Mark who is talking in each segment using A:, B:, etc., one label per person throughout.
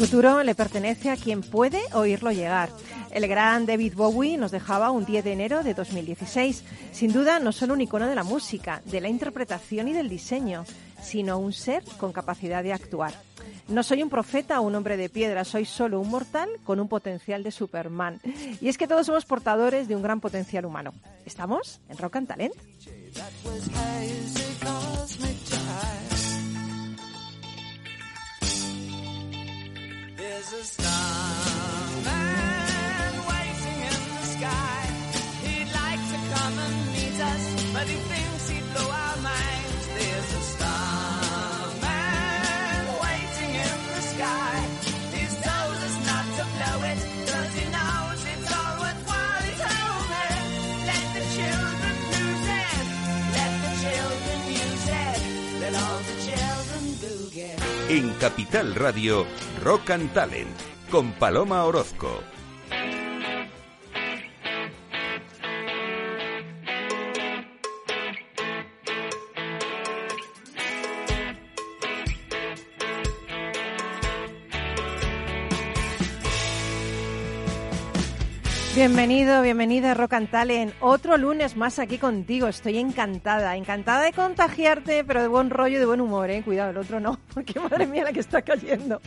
A: Futuro le pertenece a quien puede oírlo llegar. El gran David Bowie nos dejaba un 10 de enero de 2016. Sin duda, no solo un icono de la música, de la interpretación y del diseño, sino un ser con capacidad de actuar. No soy un profeta o un hombre de piedra, soy solo un mortal con un potencial de Superman. Y es que todos somos portadores de un gran potencial humano. ¿Estamos en Rock and Talent?
B: Is a starman waiting in the sky. He'd like to come and meet us, but he thinks he'd blow our minds.
C: En Capital Radio, Rock and Talent, con Paloma Orozco.
A: Bienvenido, bienvenida a Rock and Talent. Otro lunes más aquí contigo. Estoy encantada, encantada de contagiarte, pero de buen rollo y de buen humor, ¿eh? Cuidado, el otro no, porque madre mía la que está cayendo.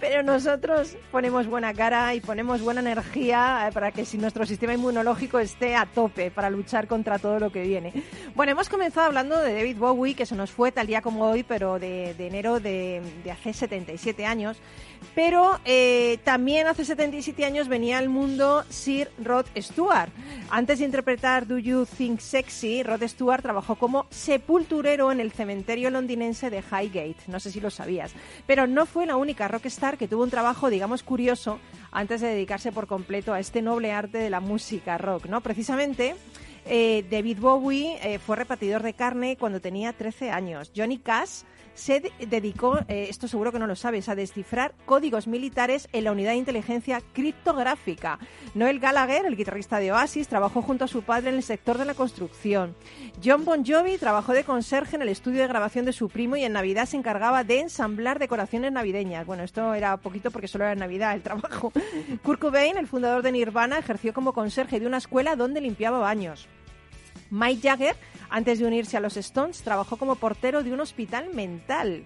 A: Pero nosotros ponemos buena cara y ponemos buena energía eh, para que si nuestro sistema inmunológico esté a tope para luchar contra todo lo que viene. Bueno, hemos comenzado hablando de David Bowie, que se nos fue tal día como hoy, pero de, enero de, de hace 77 años. Pero eh, también hace 77 años venía al mundo Sir Rod Stewart. Antes de interpretar Do You Think Sexy, Rod Stewart trabajó como sepulturero en el cementerio londinense de Highgate. No sé si lo sabías. Pero no fue la única rockstar que tuvo un trabajo, digamos, curioso antes de dedicarse por completo a este noble arte de la música rock, ¿no? Precisamente eh, David Bowie eh, fue repartidor de carne cuando tenía 13 años. Johnny Cash se dedicó, eh, esto seguro que no lo sabes, a descifrar códigos militares en la unidad de inteligencia criptográfica. Noel Gallagher, el guitarrista de Oasis, trabajó junto a su padre en el sector de la construcción. John Bon Jovi trabajó de conserje en el estudio de grabación de su primo y en Navidad se encargaba de ensamblar decoraciones navideñas. Bueno, esto era poquito porque solo era Navidad el trabajo. Kurt Cobain, el fundador de Nirvana, ejerció como conserje de una escuela donde limpiaba baños. Mike Jagger antes de unirse a los Stones, trabajó como portero de un hospital mental.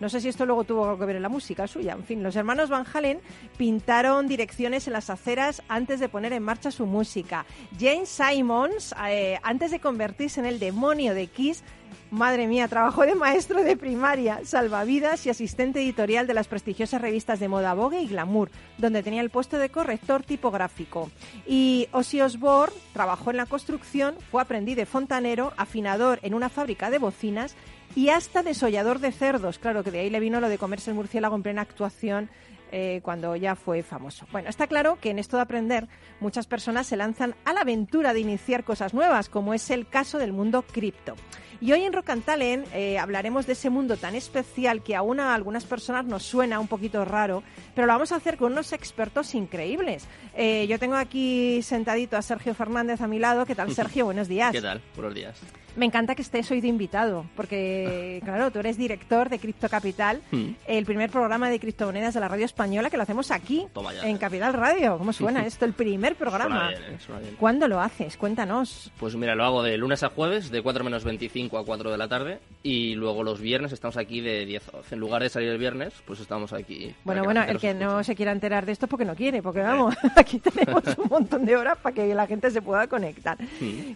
A: No sé si esto luego tuvo que ver en la música suya. En fin, los hermanos Van Halen pintaron direcciones en las aceras antes de poner en marcha su música. James Simons, eh, antes de convertirse en el demonio de Kiss, Madre mía, trabajó de maestro de primaria, salvavidas y asistente editorial de las prestigiosas revistas de moda Vogue y Glamour, donde tenía el puesto de corrector tipográfico. Y Ozzy Osbourne trabajó en la construcción, fue aprendiz de fontanero, afinador en una fábrica de bocinas y hasta desollador de cerdos. Claro que de ahí le vino lo de comerse el murciélago en plena actuación eh, cuando ya fue famoso. Bueno, está claro que en esto de aprender muchas personas se lanzan a la aventura de iniciar cosas nuevas, como es el caso del mundo cripto. Y hoy en Rock and Talent eh, hablaremos de ese mundo tan especial que aún a algunas personas nos suena un poquito raro, pero lo vamos a hacer con unos expertos increíbles. Eh, yo tengo aquí sentadito a Sergio Fernández a mi lado. ¿Qué tal, Sergio? Buenos días.
D: ¿Qué tal? Buenos días.
A: Me encanta que estés hoy de invitado, porque, claro, tú eres director de Cripto Capital, hmm. el primer programa de criptomonedas de la radio española que lo hacemos aquí, en Capital Radio. ¿Cómo suena esto? El primer programa.
D: Suena bien, suena bien.
A: ¿Cuándo lo haces? Cuéntanos.
D: Pues mira, lo hago de lunes a jueves, de 4 menos 25 a 4 de la tarde, y luego los viernes estamos aquí de 10 a 12. En lugar de salir el viernes, pues estamos aquí.
A: Bueno, bueno, el que no se quiera enterar de esto es porque no quiere, porque vamos, aquí tenemos un montón de horas para que la gente se pueda conectar.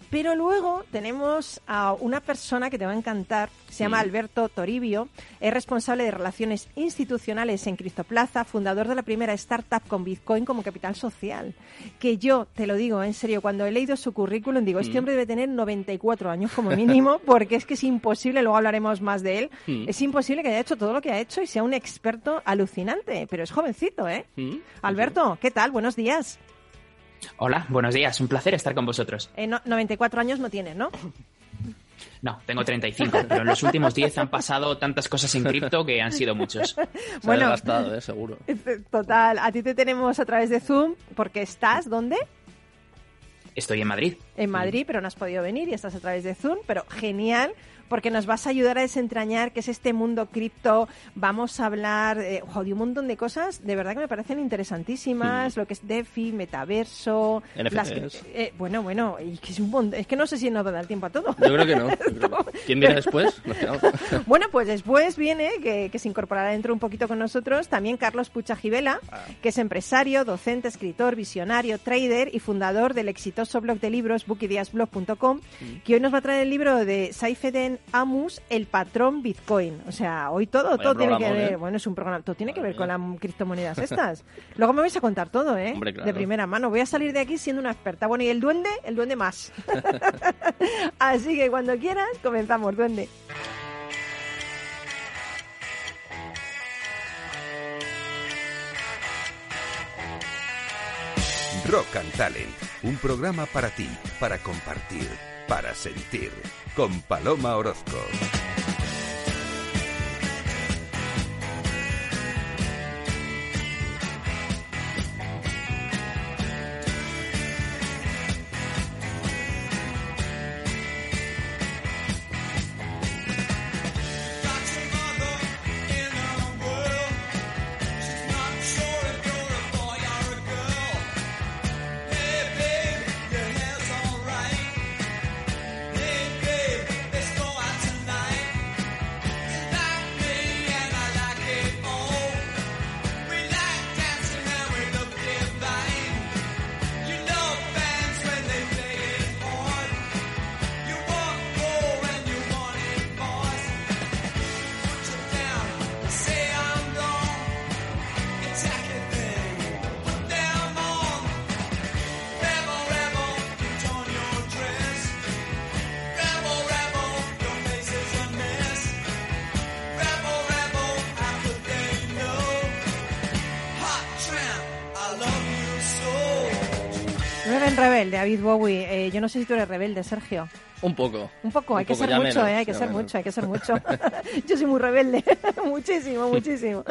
A: Pero luego tenemos a una persona que te va a encantar, se llama Alberto Toribio, es responsable de relaciones institucionales en Cristoplaza, fundador de la primera startup con Bitcoin como capital social. Que yo, te lo digo en serio, cuando he leído su currículum, digo, este hombre debe tener 94 años como mínimo, porque es que es imposible, luego hablaremos más de él, es imposible que haya hecho todo lo que ha hecho y sea un experto alucinante, pero es jovencito, ¿eh? Alberto, ¿qué tal? Buenos días.
E: Hola, buenos días. Un placer estar con vosotros.
A: 94 años no tienes, ¿no?
E: No, tengo 35, pero en los últimos 10 han pasado tantas cosas en cripto que han sido muchos.
D: bueno, gastado, ¿eh? seguro.
A: Total, a ti te tenemos a través de Zoom porque estás, ¿dónde?
E: Estoy en Madrid.
A: en Madrid, pero no has podido venir y estás a través de Zoom, pero genial porque nos vas a ayudar a desentrañar qué es este mundo cripto. Vamos a hablar eh, de un montón de cosas, de verdad que me parecen interesantísimas, lo que es DeFi, metaverso,
D: NFTs.
A: eh, bueno, bueno, y que es, un es que no sé si nos va a dar tiempo a todo.
D: Yo creo que no. ¿Quién viene después?
A: bueno, pues después viene, que, que, se incorporará dentro un poquito con nosotros, también Carlos Puchajivela, ah. que es empresario, docente, escritor, visionario, trader y fundador del exitoso blog de libros bookideasblog.com, mm. que hoy nos va a traer el libro de Saifeden Amus, el patrón Bitcoin. O sea, hoy todo, todo tiene que ver. ¿eh? Bueno, es un programa, todo tiene que ver con las criptomonedas estas. Luego me vais a contar todo, ¿eh? De primera mano. Voy a salir de aquí siendo una experta. Bueno, y el duende, el duende más. Así que cuando quieras, comenzamos, duende.
C: Rock and Talent, un programa para ti, para compartir, para sentir con Paloma Orozco.
A: Rebelde, David Bowie. Eh, yo no sé si tú eres rebelde, Sergio.
D: Un poco.
A: Un poco, hay que ser mucho, eh, hay que ser mucho, hay que ser mucho. yo soy muy rebelde, muchísimo, muchísimo.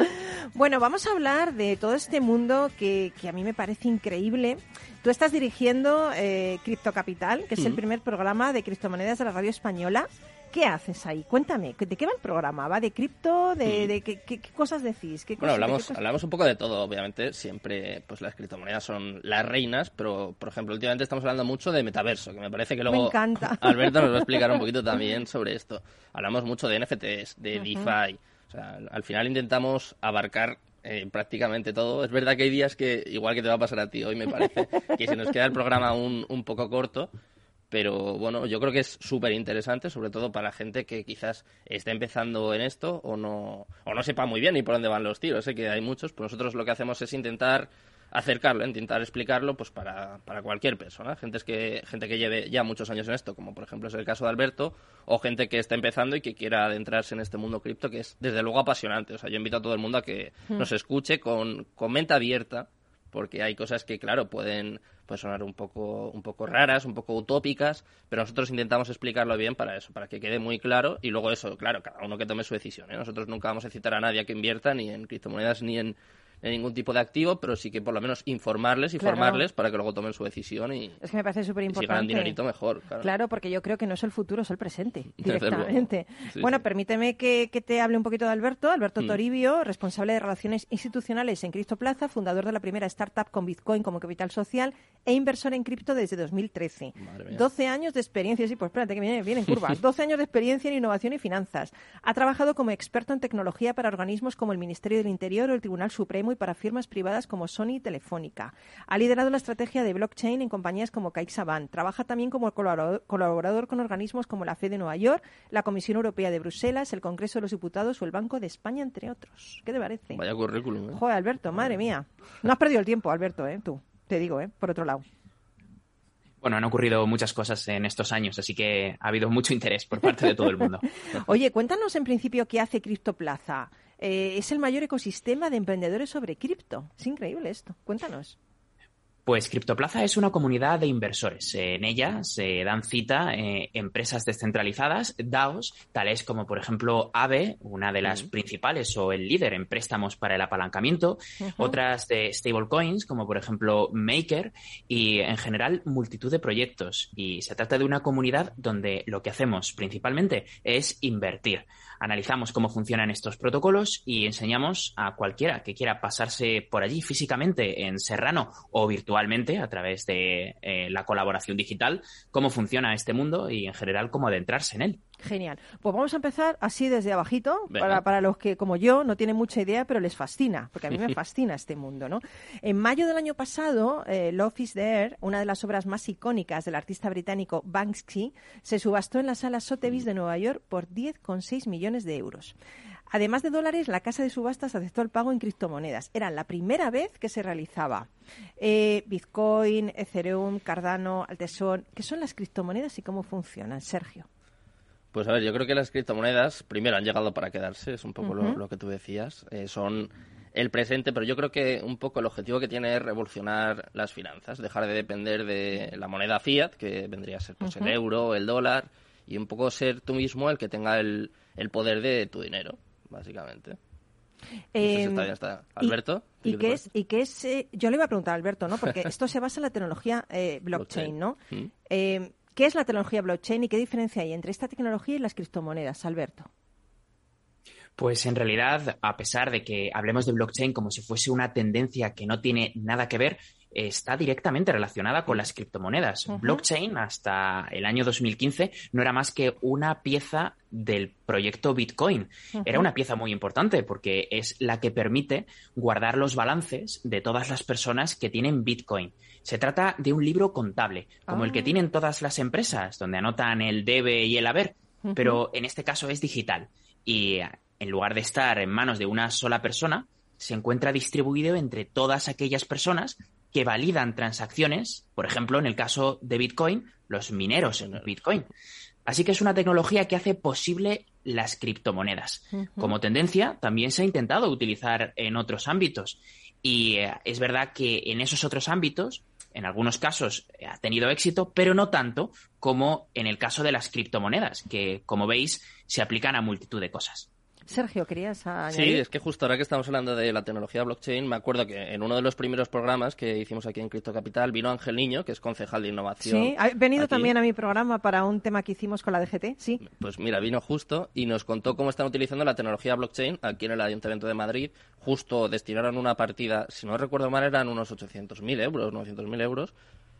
A: Bueno, vamos a hablar de todo este mundo que, que a mí me parece increíble. Tú estás dirigiendo eh, Cripto Capital, que es el mm. primer programa de criptomonedas de la radio española. ¿Qué haces ahí? Cuéntame, ¿de qué va el programa? ¿Va de cripto? ¿De, qué, cosas decís?
D: bueno, hablamos, hablamos un poco de todo, obviamente. Siempre pues las criptomonedas son las reinas, pero, por ejemplo, últimamente estamos hablando mucho de metaverso, que me parece que luego Alberto nos va a explicar un poquito también sobre esto. Hablamos mucho de NFTs, de DeFi. O sea, al final intentamos abarcar eh, prácticamente todo. Es verdad que hay días que, igual que te va a pasar a ti hoy, me parece, que se nos queda el programa un, un poco corto, pero bueno, yo creo que es súper interesante, sobre todo para la gente que quizás esté empezando en esto o no, o no sepa muy bien ni por dónde van los tiros. Sé que hay muchos, pero nosotros lo que hacemos es intentar acercarlo, intentar explicarlo pues para, para cualquier persona, gente que, gente que lleve ya muchos años en esto, como por ejemplo es el caso de Alberto, o gente que está empezando y que quiera adentrarse en este mundo cripto, que es desde luego apasionante. O sea, yo invito a todo el mundo a que hmm. nos escuche con, con mente abierta, porque hay cosas que, claro, pueden puede sonar un poco, un poco raras, un poco utópicas, pero nosotros intentamos explicarlo bien para eso, para que quede muy claro y luego eso, claro, cada uno que tome su decisión. ¿eh? Nosotros nunca vamos a citar a nadie a que invierta ni en criptomonedas ni en en ningún tipo de activo, pero sí que por lo menos informarles y formarles para que luego tomen su decisión y,
A: es que me parece súper importante.
D: si ganan dinerito mejor.
A: Claro. porque yo creo que no es el futuro, es el presente, directamente. bueno, permíteme que, te hable un poquito de Alberto. Alberto mm. Toribio, responsable de Relaciones Institucionales en Cristo Plaza, fundador de la primera startup con Bitcoin como capital social e inversor en cripto desde 2013. 12 años de experiencia, sí, pues espérate que viene, viene en curva. 12 años de experiencia en innovación y finanzas. Ha trabajado como experto en tecnología para organismos como el Ministerio del Interior o el Tribunal Supremo y para firmas privadas como Sony y Telefónica. Ha liderado la estrategia de blockchain en compañías como CaixaBank. Trabaja también como colaborador, con organismos como la FED de Nueva York, la Comisión Europea de Bruselas, el Congreso de los Diputados o el Banco de España, entre otros. ¿Qué te parece?
D: Vaya currículum, ¿eh?
A: Joder, Alberto, madre mía. No has perdido el tiempo, Alberto, ¿eh? Tú, te digo, ¿eh? Por otro lado.
E: Bueno, han ocurrido muchas cosas en estos años, así que ha habido mucho interés por parte de todo el mundo.
A: Oye, cuéntanos en principio qué hace CryptoPlaza. Eh, es el mayor ecosistema de emprendedores sobre cripto. Es increíble esto. Cuéntanos.
E: Pues Criptoplaza es una comunidad de inversores. En ella se dan cita eh, empresas descentralizadas, DAOs, tales como por ejemplo AVE, una de las principales o el líder en préstamos para el apalancamiento, otras de stablecoins como por ejemplo Maker y en general multitud de proyectos. Y se trata de una comunidad donde lo que hacemos principalmente es invertir analizamos cómo funcionan estos protocolos y enseñamos a cualquiera que quiera pasarse por allí físicamente en Serrano o virtualmente a través de eh, la colaboración digital cómo funciona este mundo y en general cómo adentrarse en él.
A: Genial. Pues vamos a empezar así desde abajito, para, para, los que, como yo, no tienen mucha idea, pero les fascina, porque a mí me fascina este mundo, ¿no? En mayo del año pasado, eh, Love is There, una de las obras más icónicas del artista británico Banksy, se subastó en la sala Sotheby's de Nueva York por 10,6 millones de euros. Además de dólares, la casa de subastas aceptó el pago en criptomonedas. Era la primera vez que se realizaba. Eh, Bitcoin, Ethereum, Cardano, Altesón. ¿Qué son las criptomonedas y cómo funcionan, Sergio?
D: Pues a ver, yo creo que las criptomonedas, primero, han llegado para quedarse, es un poco lo, que tú decías. Eh, son el presente, pero yo creo que un poco el objetivo que tiene es revolucionar las finanzas, dejar de depender de la moneda fiat, que vendría a ser pues, el euro, el dólar, y un poco ser tú mismo el que tenga el, poder de tu dinero, básicamente.
A: Em, Alberto. ¿Y, qué es? Y qué es eh, yo le iba a preguntar a Alberto, ¿no? Porque esto se basa en la tecnología eh, blockchain, ¿no? Mm. ¿Qué es la tecnología blockchain y qué diferencia hay entre esta tecnología y las criptomonedas, Alberto?
E: Pues en realidad, a pesar de que hablemos de blockchain como si fuese una tendencia que no tiene nada que ver, está directamente relacionada con las criptomonedas. Blockchain hasta el año 2015 no era más que una pieza del proyecto Bitcoin. Era una pieza muy importante porque es la que permite guardar los balances de todas las personas que tienen Bitcoin. Se trata de un libro contable, como el que ah. tienen todas las empresas, donde anotan el debe y el haber, pero en este caso es digital. Y en lugar de estar en manos de una sola persona, se encuentra distribuido entre todas aquellas personas que validan transacciones, por ejemplo, en el caso de Bitcoin, los mineros en Bitcoin. Así que es una tecnología que hace posible las criptomonedas. Como tendencia, también se ha intentado utilizar en otros ámbitos. Y eh, es verdad que en esos otros ámbitos en algunos casos eh, ha tenido éxito, pero no tanto como en el caso de las criptomonedas, que como veis se aplican a multitud de cosas.
A: Sergio, ¿querías añadir?
D: Sí, es que justo ahora que estamos hablando de la tecnología blockchain, me acuerdo que en uno de los primeros programas que hicimos aquí en Cripto Capital vino Ángel Niño, que es concejal de innovación.
A: Sí, ha venido también a mi programa para un tema que hicimos con la DGT, sí.
D: Pues mira, vino justo y nos contó cómo están utilizando la tecnología blockchain aquí en el Ayuntamiento de Madrid. Justo destinaron una partida, si no recuerdo mal, eran unos 800.000 euros, 900.000 euros,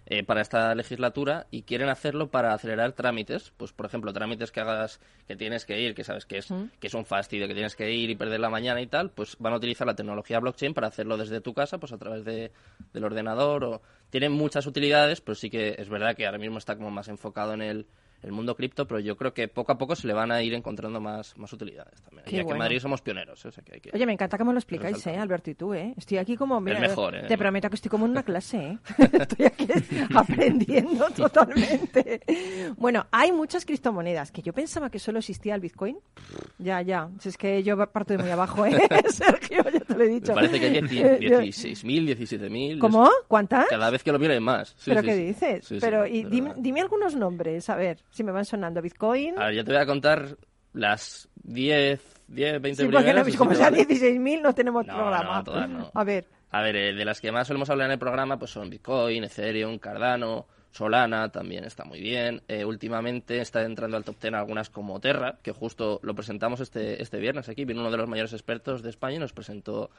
D: eh, para esta legislatura y quieren hacerlo para acelerar trámites, pues por ejemplo, trámites que hagas que tienes que ir, que sabes que es, que es un fastidio, que tienes que ir y perder la mañana y tal, pues van a utilizar la tecnología blockchain para hacerlo desde tu casa, pues a través de, del ordenador o tienen muchas utilidades, pero sí que es verdad que ahora mismo está como más enfocado en el el mundo cripto, pero yo creo que poco a poco se le van a ir encontrando más, más utilidades también. ya que en Madrid somos pioneros. ¿eh?
A: Oye, me encanta que me lo explicáis, ¿eh, Alberto y tú, ¿eh? Estoy aquí como...
D: Mira, mejor, ¿eh?
A: Te prometo que estoy como en una clase, ¿eh? estoy aquí aprendiendo totalmente. Bueno, hay muchas criptomonedas, que yo pensaba que solo existía el Bitcoin. Ya, ya. Si es que yo parto de muy abajo, ¿eh? Sergio, ya te lo he dicho.
D: Me parece que hay 16.000, 17.000.
A: ¿Cómo? ¿Cuántas?
D: Cada vez que lo hay más.
A: ¿Pero qué dices? pero, y dime, dime algunos nombres, a ver si me van sonando. Bitcoin.
D: A ver, yo te voy a contar las 10, 10 20 sí,
A: primeras. No, como sea 16.000 no tenemos programa. A ver.
D: A ver, eh, de las que más solemos hablar en el programa pues son Bitcoin, Ethereum, Cardano, Solana también está muy bien. Eh, últimamente está entrando al top 10 algunas como Terra, que justo lo presentamos este, este viernes aquí. Viene uno de los mayores expertos de España y nos presentó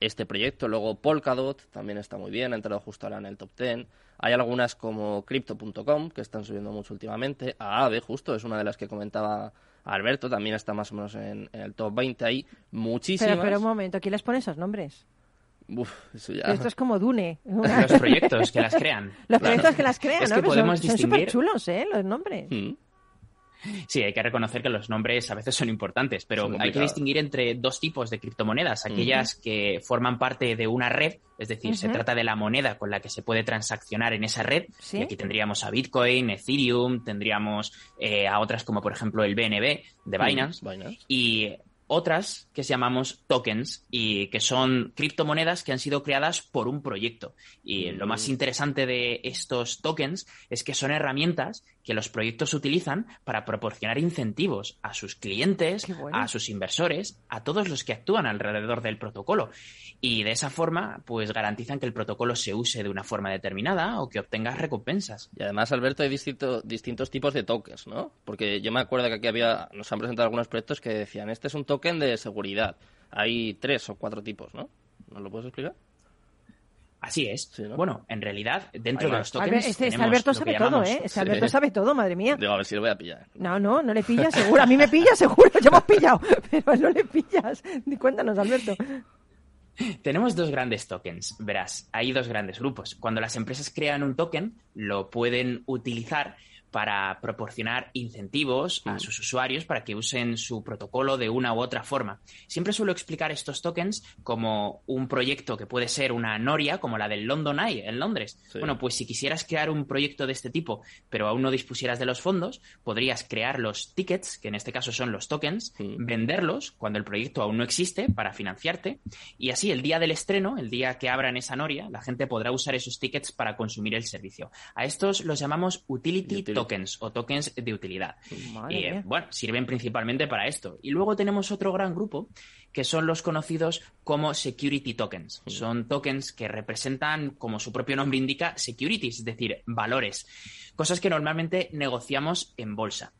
D: este proyecto. Luego Polkadot también está muy bien, ha entrado justo ahora en el top 10. Hay algunas como Crypto.com que están subiendo mucho últimamente. Aave, justo, es una de las que comentaba Alberto, también está más o menos en, el top 20. Hay muchísimas.
A: Pero, pero un momento, ¿quién les pone esos nombres?
D: Uf, eso ya...
A: Esto es como Dune.
E: Los proyectos que las crean.
A: Los proyectos que las crean,
E: es
A: ¿no?
E: Que podemos son
A: súper chulos, ¿eh? Los nombres.
D: Mm.
E: Sí, hay que reconocer que los nombres a veces son importantes, pero hay que distinguir entre dos tipos de criptomonedas. Aquellas que forman parte de una red, es decir, se trata de la moneda con la que se puede transaccionar en esa red. Y aquí tendríamos a Bitcoin, Ethereum, tendríamos eh, a otras como por ejemplo el BNB de Binance. Y otras que llamamos tokens y que son criptomonedas que han sido creadas por un proyecto. Y lo más mm. interesante de estos tokens es que son herramientas que los proyectos utilizan para proporcionar incentivos a sus clientes, a sus inversores, a todos los que actúan alrededor del protocolo. Y de esa forma, pues garantizan que el protocolo se use de una forma determinada o que obtengas recompensas.
D: Y además, Alberto, hay distintos tipos de tokens, ¿no? Porque yo me acuerdo que aquí había, nos han presentado algunos proyectos que decían, este es un token de seguridad. Hay tres o cuatro tipos, ¿no? ¿Nos lo puedes explicar?
E: Así es. Bueno, en realidad, dentro de los tokens.
A: Este, este Alberto sabe todo, ¿eh? Este Alberto sabe todo, madre mía.
D: Digo, a ver si lo voy a pillar.
A: No, no, no le pillas, seguro. A mí me pillas, seguro. Ya hemos pillado. Pero no le pillas. Cuéntanos, Alberto.
E: Tenemos dos grandes tokens. Verás, hay dos grandes grupos. Cuando las empresas crean un token, lo pueden utilizar para proporcionar incentivos a mm. sus usuarios para que usen su protocolo de una u otra forma. Siempre suelo explicar estos tokens como un proyecto que puede ser una noria, como la del London Eye en Londres. Bueno, pues si quisieras crear un proyecto de este tipo, pero aún no dispusieras de los fondos, podrías crear los tickets, que en este caso son los tokens, venderlos cuando el proyecto aún no existe para financiarte, y así el día del estreno, el día que abran esa noria, la gente podrá usar esos tickets para consumir el servicio. A estos los llamamos utility, tokens o tokens de utilidad. y, eh, bueno, sirven principalmente para esto. Y luego tenemos otro gran grupo que son los conocidos como security tokens. Son tokens que representan, como su propio nombre indica, securities, es decir, valores cosas que normalmente negociamos en bolsa.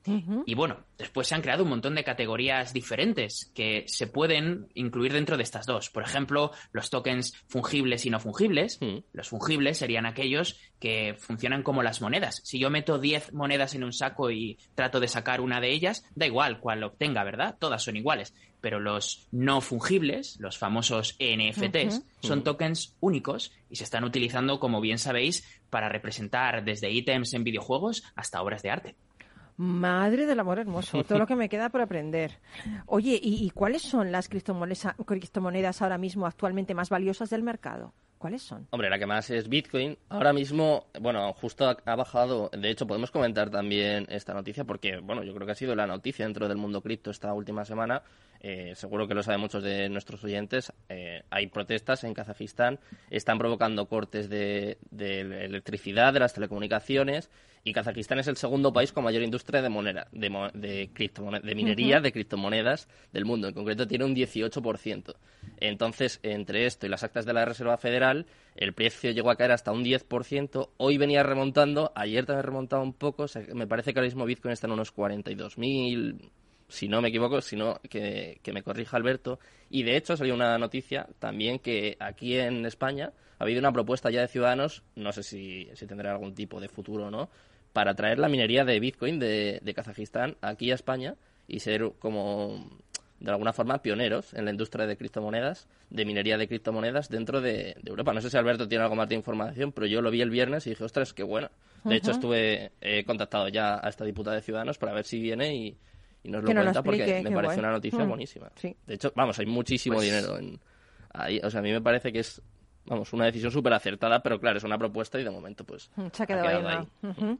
E: Y bueno, después se han creado un montón de categorías diferentes que se pueden incluir dentro de estas dos. Por ejemplo, los tokens fungibles y no fungibles. Los fungibles serían aquellos que funcionan como las monedas. Si yo meto 10 monedas en un saco y trato de sacar una de ellas, da igual cuál obtenga, ¿verdad? Todas son iguales pero los no fungibles, los famosos NFTs, son tokens únicos y se están utilizando, como bien sabéis, para representar desde ítems en videojuegos hasta obras de arte.
A: Madre del amor hermoso, todo lo que me queda por aprender. Oye, ¿y, cuáles son las criptomonedas ahora mismo actualmente más valiosas del mercado? ¿Cuáles son?
D: Hombre, la que más es Bitcoin. Ahora mismo, bueno, justo ha, bajado. De hecho, podemos comentar también esta noticia porque, bueno, yo creo que ha sido la noticia dentro del mundo cripto esta última semana. Eh, seguro que lo saben muchos de nuestros oyentes. Eh, hay protestas en Kazajistán. Están provocando cortes de, de electricidad, de las telecomunicaciones y Kazajistán es el segundo país con mayor industria de moneda, de, de, de minería de criptomonedas del mundo. En concreto tiene un 18%. Entonces, entre esto y las actas de la Reserva Federal, el precio llegó a caer hasta un 10%. Hoy venía remontando, ayer también remontado un poco. me parece que ahora mismo Bitcoin está en unos 42.000, si no me equivoco, si no, que, que me corrija Alberto. Y de hecho salió una noticia también que aquí en España ha habido una propuesta ya de Ciudadanos, no sé si, si tendrá algún tipo de futuro o no, para traer la minería de Bitcoin de, Kazajistán aquí a España y ser como de alguna forma pioneros en la industria de criptomonedas, de minería de criptomonedas dentro de, Europa. No sé si Alberto tiene algo más de información, pero yo lo vi el viernes y dije, ostras, qué bueno. De hecho, estuve he contactado ya a esta diputada de Ciudadanos para ver si viene y, nos lo cuenta porque me parece una noticia mm, buenísima. De hecho, vamos, hay muchísimo pues dinero en ahí. O sea, a mí me parece que es, vamos, una decisión súper acertada, pero claro, es una propuesta y de momento pues
A: Se ha quedado, ahí.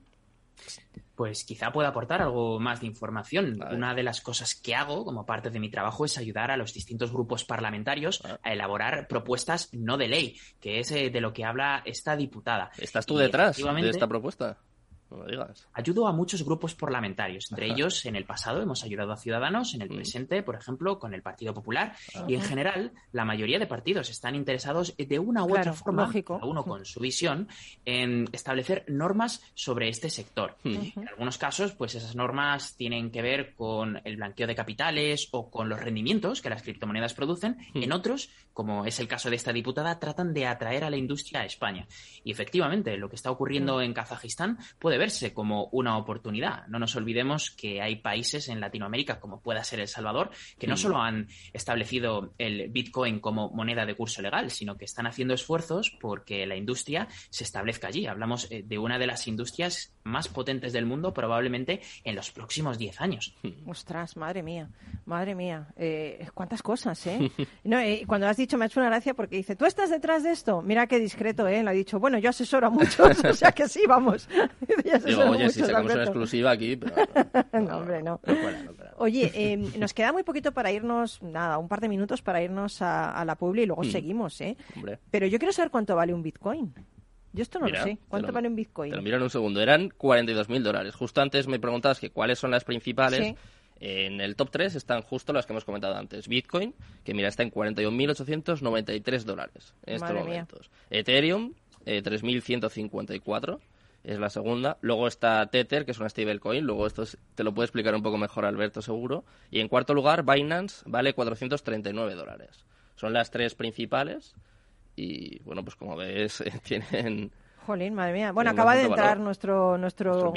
E: Pues quizá pueda aportar algo más de información. Una de las cosas que hago como parte de mi trabajo es ayudar a los distintos grupos parlamentarios ah. a elaborar propuestas no de ley, que es eh, de lo que habla esta diputada.
D: ¿Estás tú detrás de esta propuesta?
E: Ayudo a muchos grupos parlamentarios. Entre ellos, en el pasado hemos ayudado a Ciudadanos, en el mm. presente, por ejemplo, con el Partido Popular. Y en general, la mayoría de partidos están interesados de una u otra forma, cada uno con su visión, en establecer normas sobre este sector. Mm. En algunos casos, pues esas normas tienen que ver con el blanqueo de capitales o con los rendimientos que las criptomonedas producen. Mm. En otros, como es el caso de esta diputada, tratan de atraer a la industria a España. Y efectivamente, lo que está ocurriendo en Kazajistán puede verse como una oportunidad. No nos olvidemos que hay países en Latinoamérica, como pueda ser El Salvador, que no mm. solo han establecido el Bitcoin como moneda de curso legal, sino que están haciendo esfuerzos porque la industria se establezca allí. Hablamos eh, de una de las industrias más potentes del mundo probablemente en los próximos 10 años.
A: Ostras, madre mía, madre mía. Eh, ¿Cuántas cosas, eh? No, eh, Cuando has dicho me ha hecho una gracia porque dice, ¿tú estás detrás de esto? Mira qué discreto, ¿eh? Le ha dicho, bueno, yo asesoro a muchos, o sea que sí, vamos.
D: Digo, oye, si sacamos una exclusiva aquí, pero...
A: no, hombre, no. Oye, em, nos queda muy poquito para irnos, nada, un par de minutos para irnos a, la publi y luego mm. seguimos, ¿eh? Pero yo quiero saber cuánto vale un Bitcoin. Yo esto no lo sé. ¿Cuánto vale un Bitcoin?
D: Te lo miro en un segundo. Eran 42.000 dólares. Justo antes me preguntabas que cuáles son las principales. En el top 3 están justo las que hemos comentado antes. Bitcoin, que mira, está en 41.893 dólares en estos momentos. Ethereum, eh, 3.154 es la segunda. Luego está Tether, que es una stablecoin. Luego esto te lo puede explicar un poco mejor Alberto, seguro. Y en cuarto lugar, Binance vale 439 dólares. Son las tres principales. Y bueno, pues como ves, tienen
A: Jolín, madre mía. Bueno, acaba de entrar nuestro nuestro,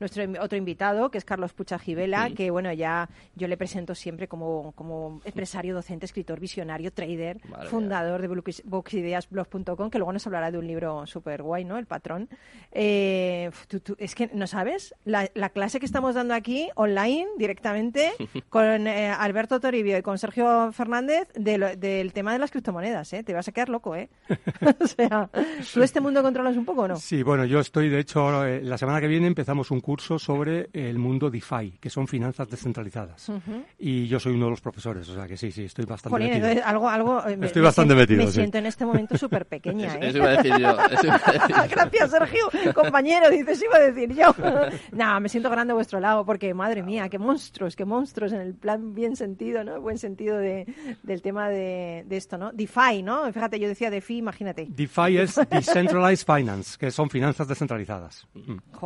A: nuestro, otro invitado, que es Carlos Pucha Gibela, que bueno, ya yo le presento siempre como, como empresario, docente, escritor, visionario, trader, fundador de boxideasblog.com, que luego nos hablará de un libro súper guay, ¿no? El patrón. Eh, es que, ¿no sabes? La, clase que estamos dando aquí, online, directamente, con eh, Alberto Toribio y con Sergio Fernández, del tema de las criptomonedas, ¿eh? Te vas a quedar loco, ¿eh? o sea, tú este mundo controlas un poco
F: Sí, bueno, yo estoy, de hecho, eh, la semana que viene empezamos un curso sobre el mundo DeFi, que son finanzas descentralizadas. Y yo soy uno de los profesores, o sea que sí, sí, estoy bastante metido.
A: algo, algo,
F: eh, estoy bastante metido.
A: Me siento en este momento súper pequeña.
D: ¿eh? Eso iba a decir yo.
A: Gracias, Sergio. Compañero, dices, iba a decir yo. no, me siento grande a vuestro lado, porque, madre mía, qué monstruos, qué monstruos en el plan bien sentido, ¿no? Buen sentido de, del tema de, de esto, ¿no? DeFi, ¿no? Fíjate, yo decía DeFi, imagínate.
F: DeFi es Decentralized Finance que son finanzas descentralizadas.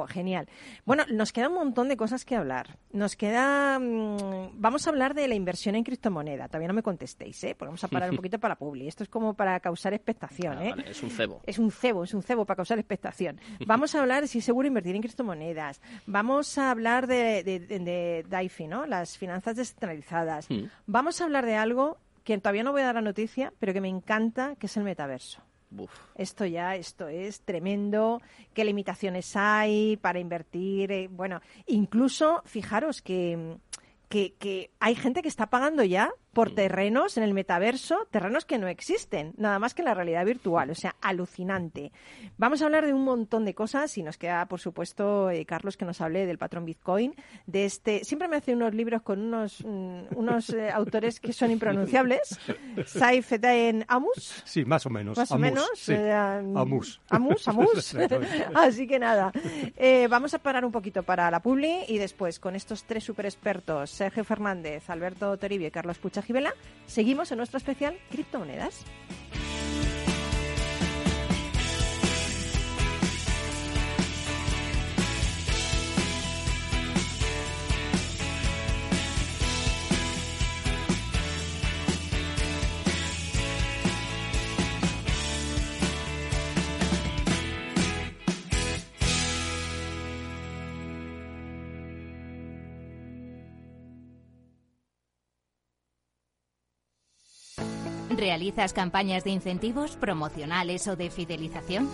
A: Genial. Bueno, nos queda un montón de cosas que hablar. Nos queda... Mm, vamos a hablar de la inversión en criptomoneda. Todavía no me contestéis, ¿eh? Porque vamos a parar un poquito para Publi. Esto es como para causar expectación, ah, ¿eh?
D: es un cebo.
A: Es un cebo, es un cebo para causar expectación. Vamos a hablar de si es seguro invertir en criptomonedas. Vamos a hablar de, de, DAIFI, ¿no? Las finanzas descentralizadas. Mm. Vamos a hablar de algo que todavía no voy a dar la noticia, pero que me encanta, que es el metaverso. Esto ya, esto es tremendo. ¿Qué limitaciones hay para invertir? Eh, bueno, incluso, fijaros que, que, que hay gente que está pagando ya por terrenos en el metaverso, terrenos que no existen, nada más que en la realidad virtual, o sea, alucinante. Vamos a hablar de un montón de cosas y nos queda, por supuesto, eh, Carlos que nos hable del patrón Bitcoin, de este, siempre me hace unos libros con unos, mm, unos eh, autores que son impronunciables, Saif en Amus.
F: Sí, más o menos.
A: Más o menos.
F: Eh, Amus.
A: Amus, Amus. Así que nada, vamos a parar un poquito para la publi y después con estos tres super expertos, Sergio Fernández, Alberto Toribio y Carlos Pucha seguimos en nuestro especial Criptomonedas.
G: ¿Realizas campañas de incentivos, promocionales o de fidelización?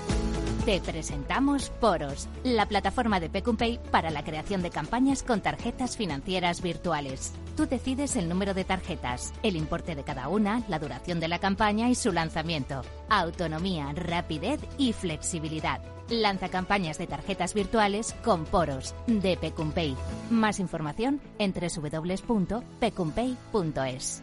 G: Te presentamos Poros, la plataforma de Pecumpay para la creación de campañas con tarjetas financieras virtuales. Tú decides el número de tarjetas, el importe de cada una, la duración de la campaña y su lanzamiento. Autonomía, rapidez y flexibilidad. Lanza campañas de tarjetas virtuales con Poros de Pecumpay. Más información en www.pecumpay.es.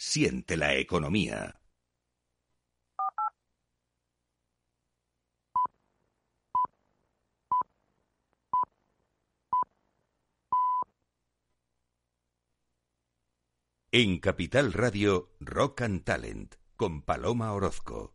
C: Siente la economía. En Capital Radio, Rock and Talent, con Paloma Orozco.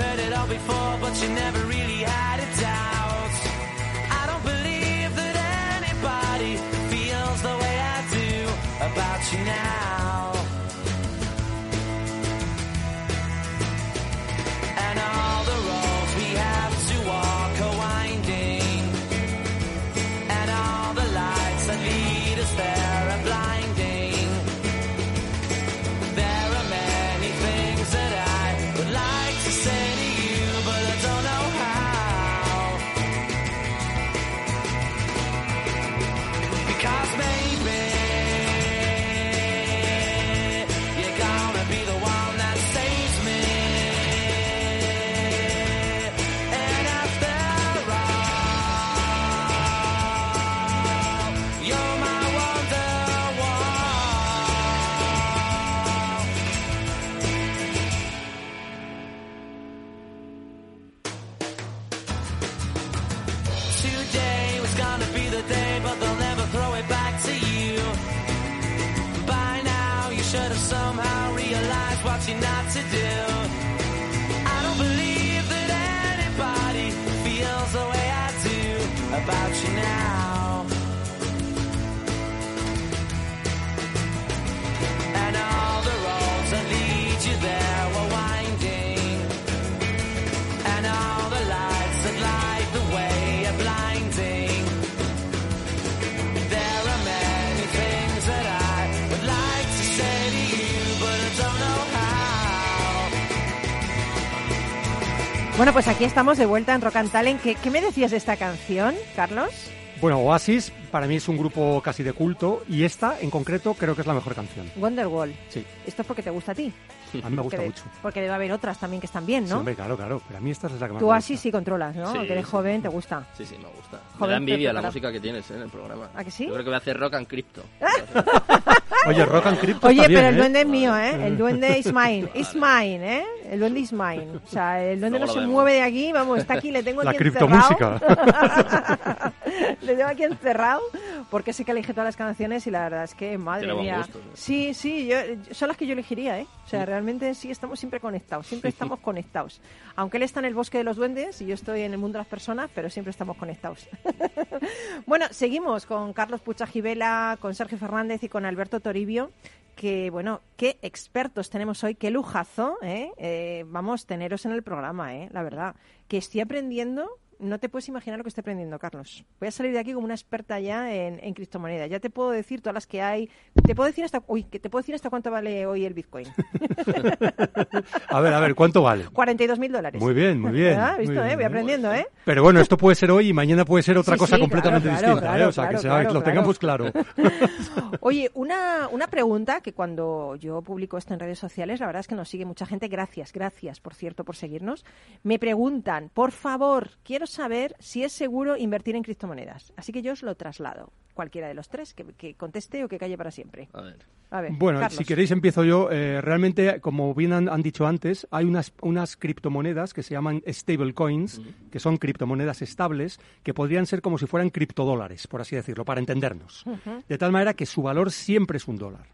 H: heard it all before, but you never really had
A: Bueno, pues aquí estamos de vuelta en Rock and Talent. ¿Qué, qué me decías de esta canción, Carlos?
F: Bueno, Oasis para mí es un grupo casi de culto y esta en concreto creo que es la mejor canción.
A: Wonderwall.
F: Sí,
A: Esto es porque te gusta a ti.
F: a mí me gusta
A: Porque-
F: mucho.
A: Porque debe haber otras también que están bien,
F: Sí,
A: ¿no?
F: hombre, claro, claro, pero a mí esta es la que más
A: Tú
F: me
A: así
F: gusta.
A: sí controlas, ¿no?
D: Sí,
A: Aunque eres
D: sí,
A: joven, te gusta.
D: Sí, sí, me gusta. Me
A: Joder,
D: da envidia la música que tienes ¿eh? en el programa.
A: ¿A que sí?
D: Yo creo que voy a hacer rock and crypto.
F: Oye, Rock and Crypto
A: Oye,
F: bien,
A: pero el
F: ¿eh?
A: duende es mío, ¿eh? El duende is mine. Is mine, ¿eh? El duende is mine. O sea, el duende no se
D: vemos.
A: mueve de aquí, vamos, está aquí, le tengo
F: La
A: aquí encerrado.
F: criptomúsica.
A: le tengo aquí encerrado porque sé que elige todas las canciones y la verdad es que, madre mía.
D: gusto, ¿no?
A: Sí, sí, yo, son las que yo elegiría, ¿eh? O sea, realmente sí estamos siempre conectados, siempre estamos conectados. Aunque él está en el bosque de los duendes y yo estoy en el mundo de las personas, pero siempre estamos conectados. bueno, seguimos con Carlos Pucha Gibela, con Sergio Fernández y con Alberto Toribio que, bueno, qué expertos tenemos hoy, qué lujazo, ¿eh? Eh, vamos, teneros en el programa, ¿eh? La verdad, que estoy aprendiendo, no te puedes imaginar lo que estoy aprendiendo, Carlos. Voy a salir de aquí como una experta ya en, en criptomonedas. Ya te puedo decir todas las que hay. Te puedo decir hasta, uy, que te puedo decir hasta cuánto vale hoy el Bitcoin.
F: A ver, a ver, ¿cuánto vale?
A: 42 mil dólares.
F: Muy bien, muy bien.
A: ¿Visto,
F: muy
A: eh? Voy aprendiendo, ¿eh?
F: Pero bueno, esto puede ser hoy y mañana puede ser otra
A: Sí,
F: cosa
A: sí,
F: completamente
A: claro,
F: distinta,
A: claro,
F: ¿eh? O sea,
A: claro,
F: que sea-
A: claro,
F: lo tengamos claro.
A: Oye, una, una pregunta que cuando yo publico esto en redes sociales, la verdad es que nos sigue mucha gente. Gracias, gracias, por cierto, por seguirnos. Me preguntan, por favor, quiero saber si es seguro invertir en criptomonedas. Así que yo os lo traslado. Cualquiera de los tres, que, que conteste o que calle para siempre.
D: A ver.
A: A ver,
F: Bueno,
A: Carlos.
F: si queréis empiezo yo. Eh, realmente, como bien han, han dicho antes, hay unas, unas criptomonedas que se llaman stablecoins, que son criptomonedas estables, que podrían ser como si fueran criptodólares, por así decirlo, para entendernos. De tal manera que su valor siempre es un dólar.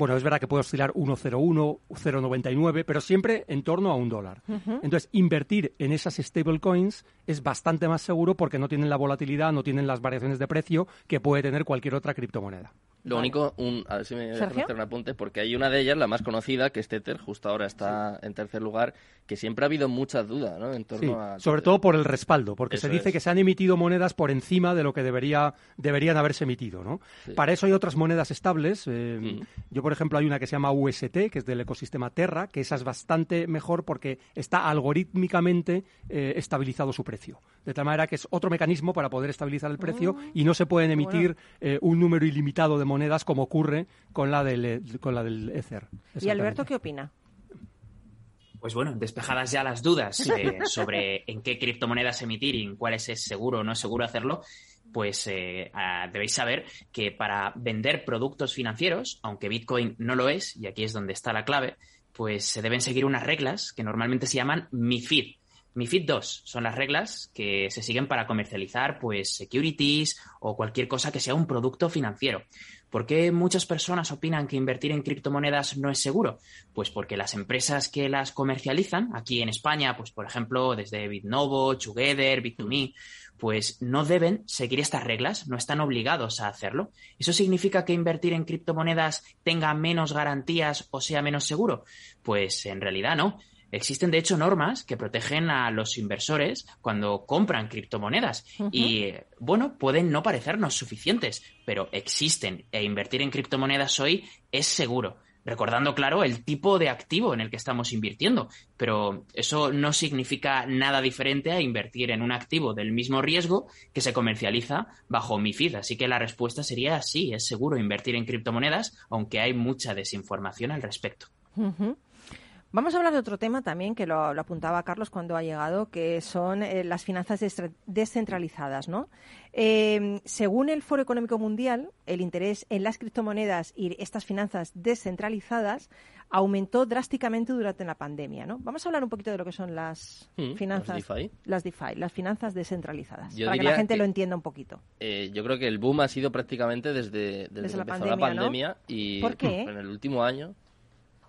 F: Bueno, es verdad que puede oscilar 1,01, 0,99, pero siempre en torno a un dólar. Entonces, invertir en esas stablecoins es bastante más seguro porque no tienen la volatilidad, no tienen las variaciones de precio que puede tener cualquier otra criptomoneda.
D: Lo único, un, a ver si me dejas hacer un apunte, porque hay una de ellas, la más conocida, que es Tether, justo ahora está en tercer lugar, que siempre ha habido muchas dudas ¿no? en torno a...
F: Sobre todo por el respaldo, porque se dice que se han emitido monedas por encima de lo que debería, deberían haberse emitido. ¿no? Para eso hay otras monedas estables. Eh, mm. Yo, por ejemplo, hay una que se llama UST, que es del ecosistema Terra, que esa es bastante mejor porque está algorítmicamente eh, estabilizado su precio. De tal manera que es otro mecanismo para poder estabilizar el precio ah, y no se pueden emitir eh, un número ilimitado de monedas como ocurre con la del, con la del Ether.
A: ¿Y Alberto qué opina?
E: Pues bueno, despejadas ya las dudas eh, sobre en qué criptomonedas emitir y en cuáles es seguro o no es seguro hacerlo, pues eh, debéis saber que para vender productos financieros, aunque Bitcoin no lo es, y aquí es donde está la clave, pues se deben seguir unas reglas que normalmente se llaman MIFID. MIFID 2 son las reglas que se siguen para comercializar pues securities o cualquier cosa que sea un producto financiero. ¿Por qué muchas personas opinan que invertir en criptomonedas no es seguro? Pues porque las empresas que las comercializan, aquí en España, pues por ejemplo, desde Bitnovo, Together, Bit2Me, pues no deben seguir estas reglas, no están obligados a hacerlo. ¿Eso significa que invertir en criptomonedas tenga menos garantías o sea menos seguro? Pues en realidad no. Existen, de hecho, normas que protegen a los inversores cuando compran criptomonedas. Y, bueno, pueden no parecernos suficientes, pero existen. E invertir en criptomonedas hoy es seguro. Recordando, claro, el tipo de activo en el que estamos invirtiendo. Pero eso no significa nada diferente a invertir en un activo del mismo riesgo que se comercializa bajo MIFID. Así que la respuesta sería sí, es seguro invertir en criptomonedas, aunque hay mucha desinformación al respecto.
A: Vamos a hablar de otro tema también que lo, apuntaba Carlos cuando ha llegado, que son eh, las finanzas descentralizadas, ¿no? Em, según el Foro Económico Mundial, el interés en las criptomonedas y estas finanzas descentralizadas aumentó drásticamente durante la pandemia, ¿no? Vamos a hablar un poquito de lo que son las mm, finanzas, las DeFi, las, finanzas descentralizadas, para que la gente lo entienda un poquito.
D: Eh, yo creo que el boom ha sido prácticamente desde, desde, la pandemia, la pandemia y
A: ¿Por qué?
D: en el último año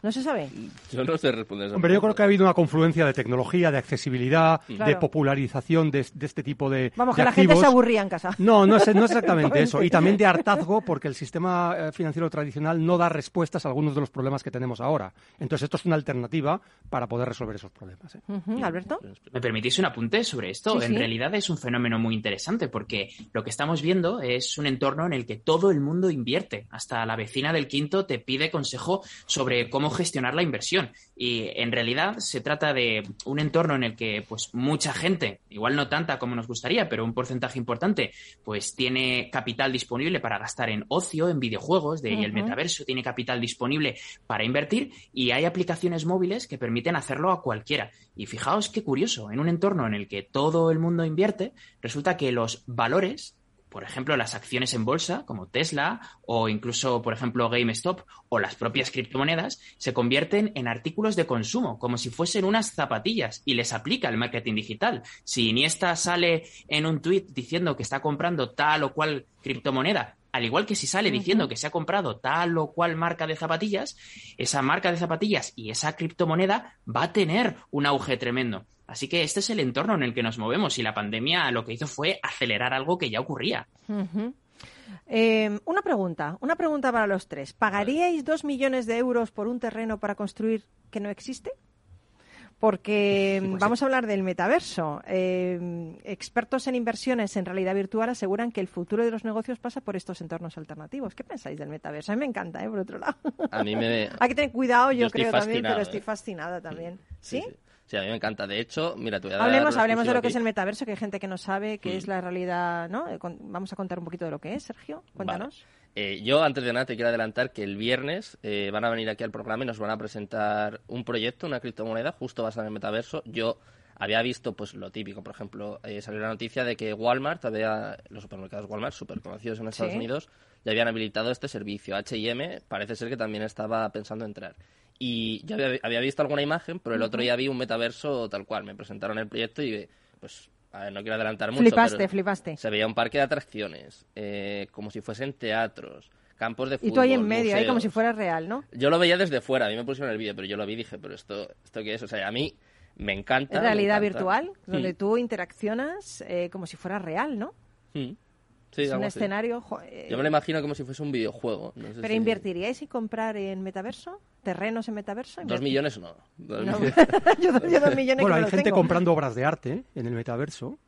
A: ¿No se sabe?
D: Yo no sé responder
F: Hombre, yo creo que ha habido una confluencia de tecnología, de accesibilidad, de popularización de, este tipo de
A: Vamos, que la gente se aburría en casa.
F: No, no es, exactamente eso. Y también de hartazgo, porque el sistema eh, financiero tradicional no da respuestas a algunos de los problemas que tenemos ahora. Entonces, esto es una alternativa para poder resolver esos problemas. ¿eh?
A: Alberto.
E: ¿Me permitís un apunte sobre esto? en realidad es un fenómeno muy interesante, porque lo que estamos viendo es un entorno en el que todo el mundo invierte. Hasta la vecina del quinto te pide consejo sobre cómo gestionar la inversión. Y en realidad se trata de un entorno en el que pues mucha gente, igual no tanta como nos gustaría, pero un porcentaje importante, pues tiene capital disponible para gastar en ocio, en videojuegos, de, y el metaverso tiene capital disponible para invertir y hay aplicaciones móviles que permiten hacerlo a cualquiera. Y fijaos qué curioso, en un entorno en el que todo el mundo invierte, resulta que los valores por ejemplo, las acciones en bolsa, como Tesla, o incluso, por ejemplo, GameStop, o las propias criptomonedas, se convierten en artículos de consumo, como si fuesen unas zapatillas, y les aplica el marketing digital. Si Iniesta sale en un tweet diciendo que está comprando tal o cual criptomoneda, al igual que si sale diciendo que se ha comprado tal o cual marca de zapatillas, esa marca de zapatillas y esa criptomoneda va a tener un auge tremendo. Así que este es el entorno en el que nos movemos y la pandemia lo que hizo fue acelerar algo que ya ocurría.
A: Em, una pregunta, una pregunta para los tres. ¿Pagaríais dos millones de euros por un terreno para construir que no existe? porque pues vamos a hablar del metaverso. Em, expertos en inversiones en realidad virtual aseguran que el futuro de los negocios pasa por estos entornos alternativos. ¿Qué pensáis del metaverso? A mí me encanta, ¿eh? por otro lado.
D: A mí me...
A: Hay que tener cuidado, yo, creo también, pero estoy fascinada también. ¿Sí?
D: Sí, a mí me encanta. De hecho, mira, tú
A: Hablemos, hablemos de lo que es el metaverso, que hay gente que no sabe qué es mm. la realidad, ¿no? Eh, vamos a contar un poquito de lo que es, Sergio. Cuéntanos.
D: Eh, yo, antes de nada, te quiero adelantar que el viernes eh, van a venir aquí al programa y nos van a presentar un proyecto, una criptomoneda, justo basada en el metaverso. Yo había visto, pues, lo típico, por ejemplo, salió la noticia de que Walmart, había, los supermercados Walmart, súper conocidos en Estados Unidos, ya habían habilitado este servicio. H&M parece ser que también estaba pensando entrar. Y yo había, visto alguna imagen, pero el otro día vi un metaverso tal cual. Me presentaron el proyecto y, pues, a ver, no quiero adelantar mucho.
A: Flipaste, flipaste.
D: Se veía un parque de atracciones, eh, como si fuesen teatros, campos de fútbol.
A: Y tú ahí en medio, ahí como si fuera real, ¿no?
D: Yo lo veía desde fuera, a mí me pusieron el vídeo, pero yo lo vi y dije, pero esto, ¿esto qué es? O sea, a mí me encanta.
A: Realidad virtual, donde mm. tú interaccionas eh, como si fuera real, ¿no?
D: Mm.
A: es un escenario...
D: Yo me lo imagino como si fuese un videojuego.
A: ¿Pero invertiríais y comprar en metaverso? ¿Terrenos en metaverso?
D: Dos millones no.
A: yo, dos millones
F: Bueno, hay gente comprando obras de arte en el metaverso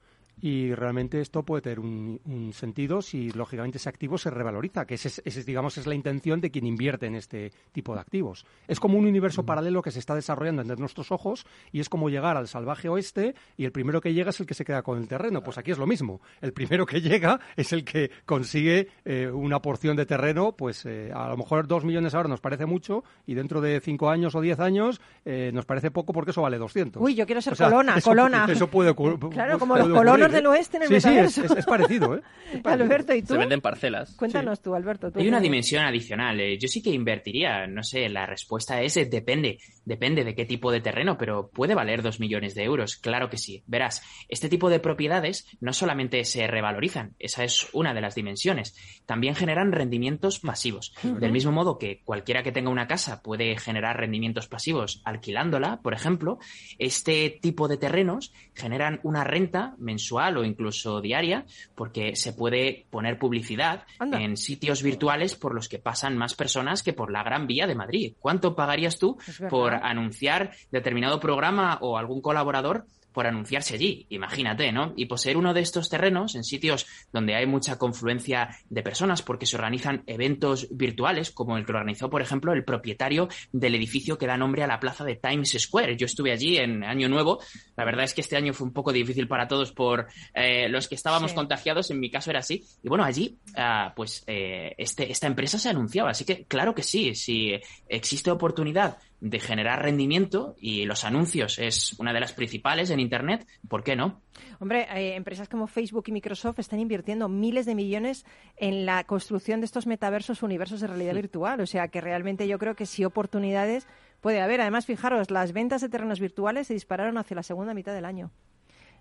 F: y realmente esto puede tener un, sentido si lógicamente ese activo se revaloriza, que ese, digamos es la intención de quien invierte en este tipo de activos. Es como un universo paralelo que se está desarrollando entre nuestros ojos y es como llegar al salvaje oeste y el primero que llega es el que se queda con el terreno. Pues aquí es lo mismo. El primero que llega es el que consigue eh, una porción de terreno, pues eh, a lo mejor dos millones ahora nos parece mucho y dentro de cinco años o diez años eh, nos parece poco porque eso vale 200.
A: Uy, yo quiero ser colona, colona.
F: Eso puede
A: Claro, como los colonos del oeste en el
F: sí, Sí, es, parecido, ¿eh?
A: Alberto, ¿y tú?
D: Se venden parcelas.
A: Cuéntanos tú, Alberto.
E: Hay una dimensión adicional. Eh. Yo sí que invertiría, no sé, la respuesta es eh, depende, depende de qué tipo de terreno, pero puede valer dos millones de euros, claro que sí. Verás, este tipo de propiedades no solamente se revalorizan, esa es una de las dimensiones, también generan rendimientos pasivos. Del mismo modo que cualquiera que tenga una casa puede generar rendimientos pasivos alquilándola, por ejemplo, este tipo de terrenos generan una renta mensual o incluso diaria, porque se puede poner publicidad en sitios virtuales por los que pasan más personas que por la Gran Vía de Madrid. ¿Cuánto pagarías tú por anunciar determinado programa o algún colaborador por anunciarse allí, imagínate, ¿no? Y poseer uno de estos terrenos en sitios donde hay mucha confluencia de personas porque se organizan eventos virtuales, como el que organizó, por ejemplo, el propietario del edificio que da nombre a la plaza de Times Square. Yo estuve allí en Año Nuevo. La verdad es que este año fue un poco difícil para todos por eh, los que estábamos contagiados, en mi caso era así. Y bueno, allí, ah, pues, eh, este, esta empresa se anunciaba. Así que, claro que sí, si existe oportunidad de generar rendimiento y los anuncios es una de las principales en Internet, ¿por qué no?
A: Hombre, eh, empresas como Facebook y Microsoft están invirtiendo miles de millones en la construcción de estos metaversos, universos de realidad virtual. O sea que realmente yo creo que sí oportunidades puede haber. Además, fijaros, las ventas de terrenos virtuales se dispararon hacia la segunda mitad del año.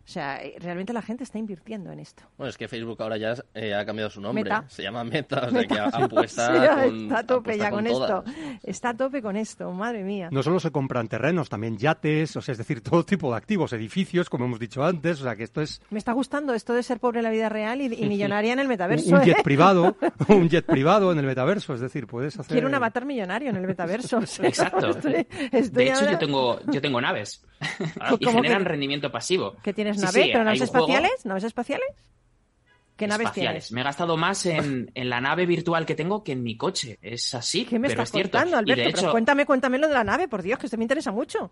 A: O sea, realmente la gente está invirtiendo en esto.
D: Bueno, es que Facebook ahora ya eh, ha cambiado su nombre. Se llama Meta, o sea que apuesta
A: Está a tope ya con, esto. Está a tope con esto, madre mía.
F: No solo se compran terrenos, también yates, o sea, es decir, todo tipo de activos, edificios, como hemos dicho antes, o sea, que esto es...
A: Me está gustando esto de ser pobre en la vida real y, millonaria en el metaverso.
F: un, jet ¿eh? privado, un jet privado en el metaverso, es decir, puedes hacer...
A: Quiero un avatar millonario en el metaverso.
E: Exacto. de hecho, yo, tengo, yo tengo naves y generan rendimiento pasivo.
A: ¿Que tienes nave? ¿Pero naves espaciales? ¿Naves espaciales? ¿Qué naves
E: espaciales. Me he gastado más en, la nave virtual que tengo que en mi coche. Es así.
A: ¿Qué me
E: pero
A: estás
E: es
A: contando, Alberto? cuéntame, cuéntame lo de la nave, por Dios, que esto me interesa mucho.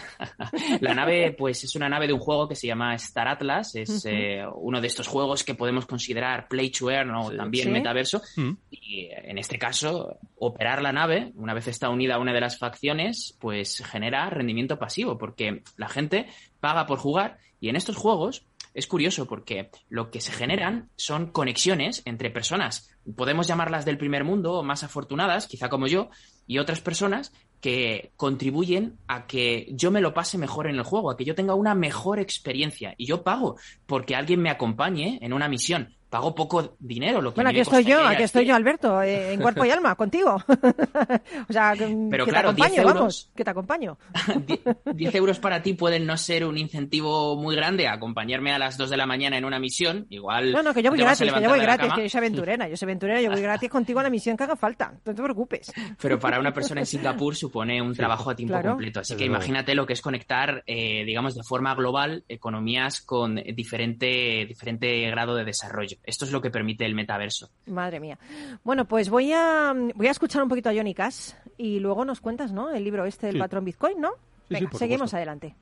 E: la nave, pues es una nave de un juego que se llama Star Atlas. Es eh, uno de estos juegos que podemos considerar play to earn o también metaverso. Mm. Y en este caso, operar la nave, una vez está unida a una de las facciones, pues genera rendimiento pasivo, porque la gente paga por jugar y en estos juegos es curioso porque lo que se generan son conexiones entre personas, podemos llamarlas del primer mundo o más afortunadas, quizá como yo, y otras personas que contribuyen a que yo me lo pase mejor en el juego, a que yo tenga una mejor experiencia. Y yo pago porque alguien me acompañe en una misión pago poco dinero. Lo que
A: bueno, aquí estoy yo, aquí estoy yo, Alberto, eh, en cuerpo y alma, contigo. o sea, Pero que claro, te acompaño, vamos, que te acompaño.
E: 10 euros para ti pueden no ser un incentivo muy grande acompañarme a las 2 de la mañana en una misión, igual...
A: No, no, que yo voy gratis, que yo voy gratis, que yo soy aventurera, yo soy aventurera, yo voy gratis contigo a la misión que haga falta, no te preocupes.
E: Pero para una persona en Singapur supone un trabajo a tiempo completo, así que imagínate lo que es conectar, eh, digamos, de forma global economías con diferente, diferente grado de desarrollo. Esto es lo que permite el metaverso.
A: Madre mía. Bueno, pues voy a, voy a escuchar un poquito a Johnny Cash y luego nos cuentas, ¿no? El libro este del patrón Bitcoin, ¿no? Venga, seguimos adelante.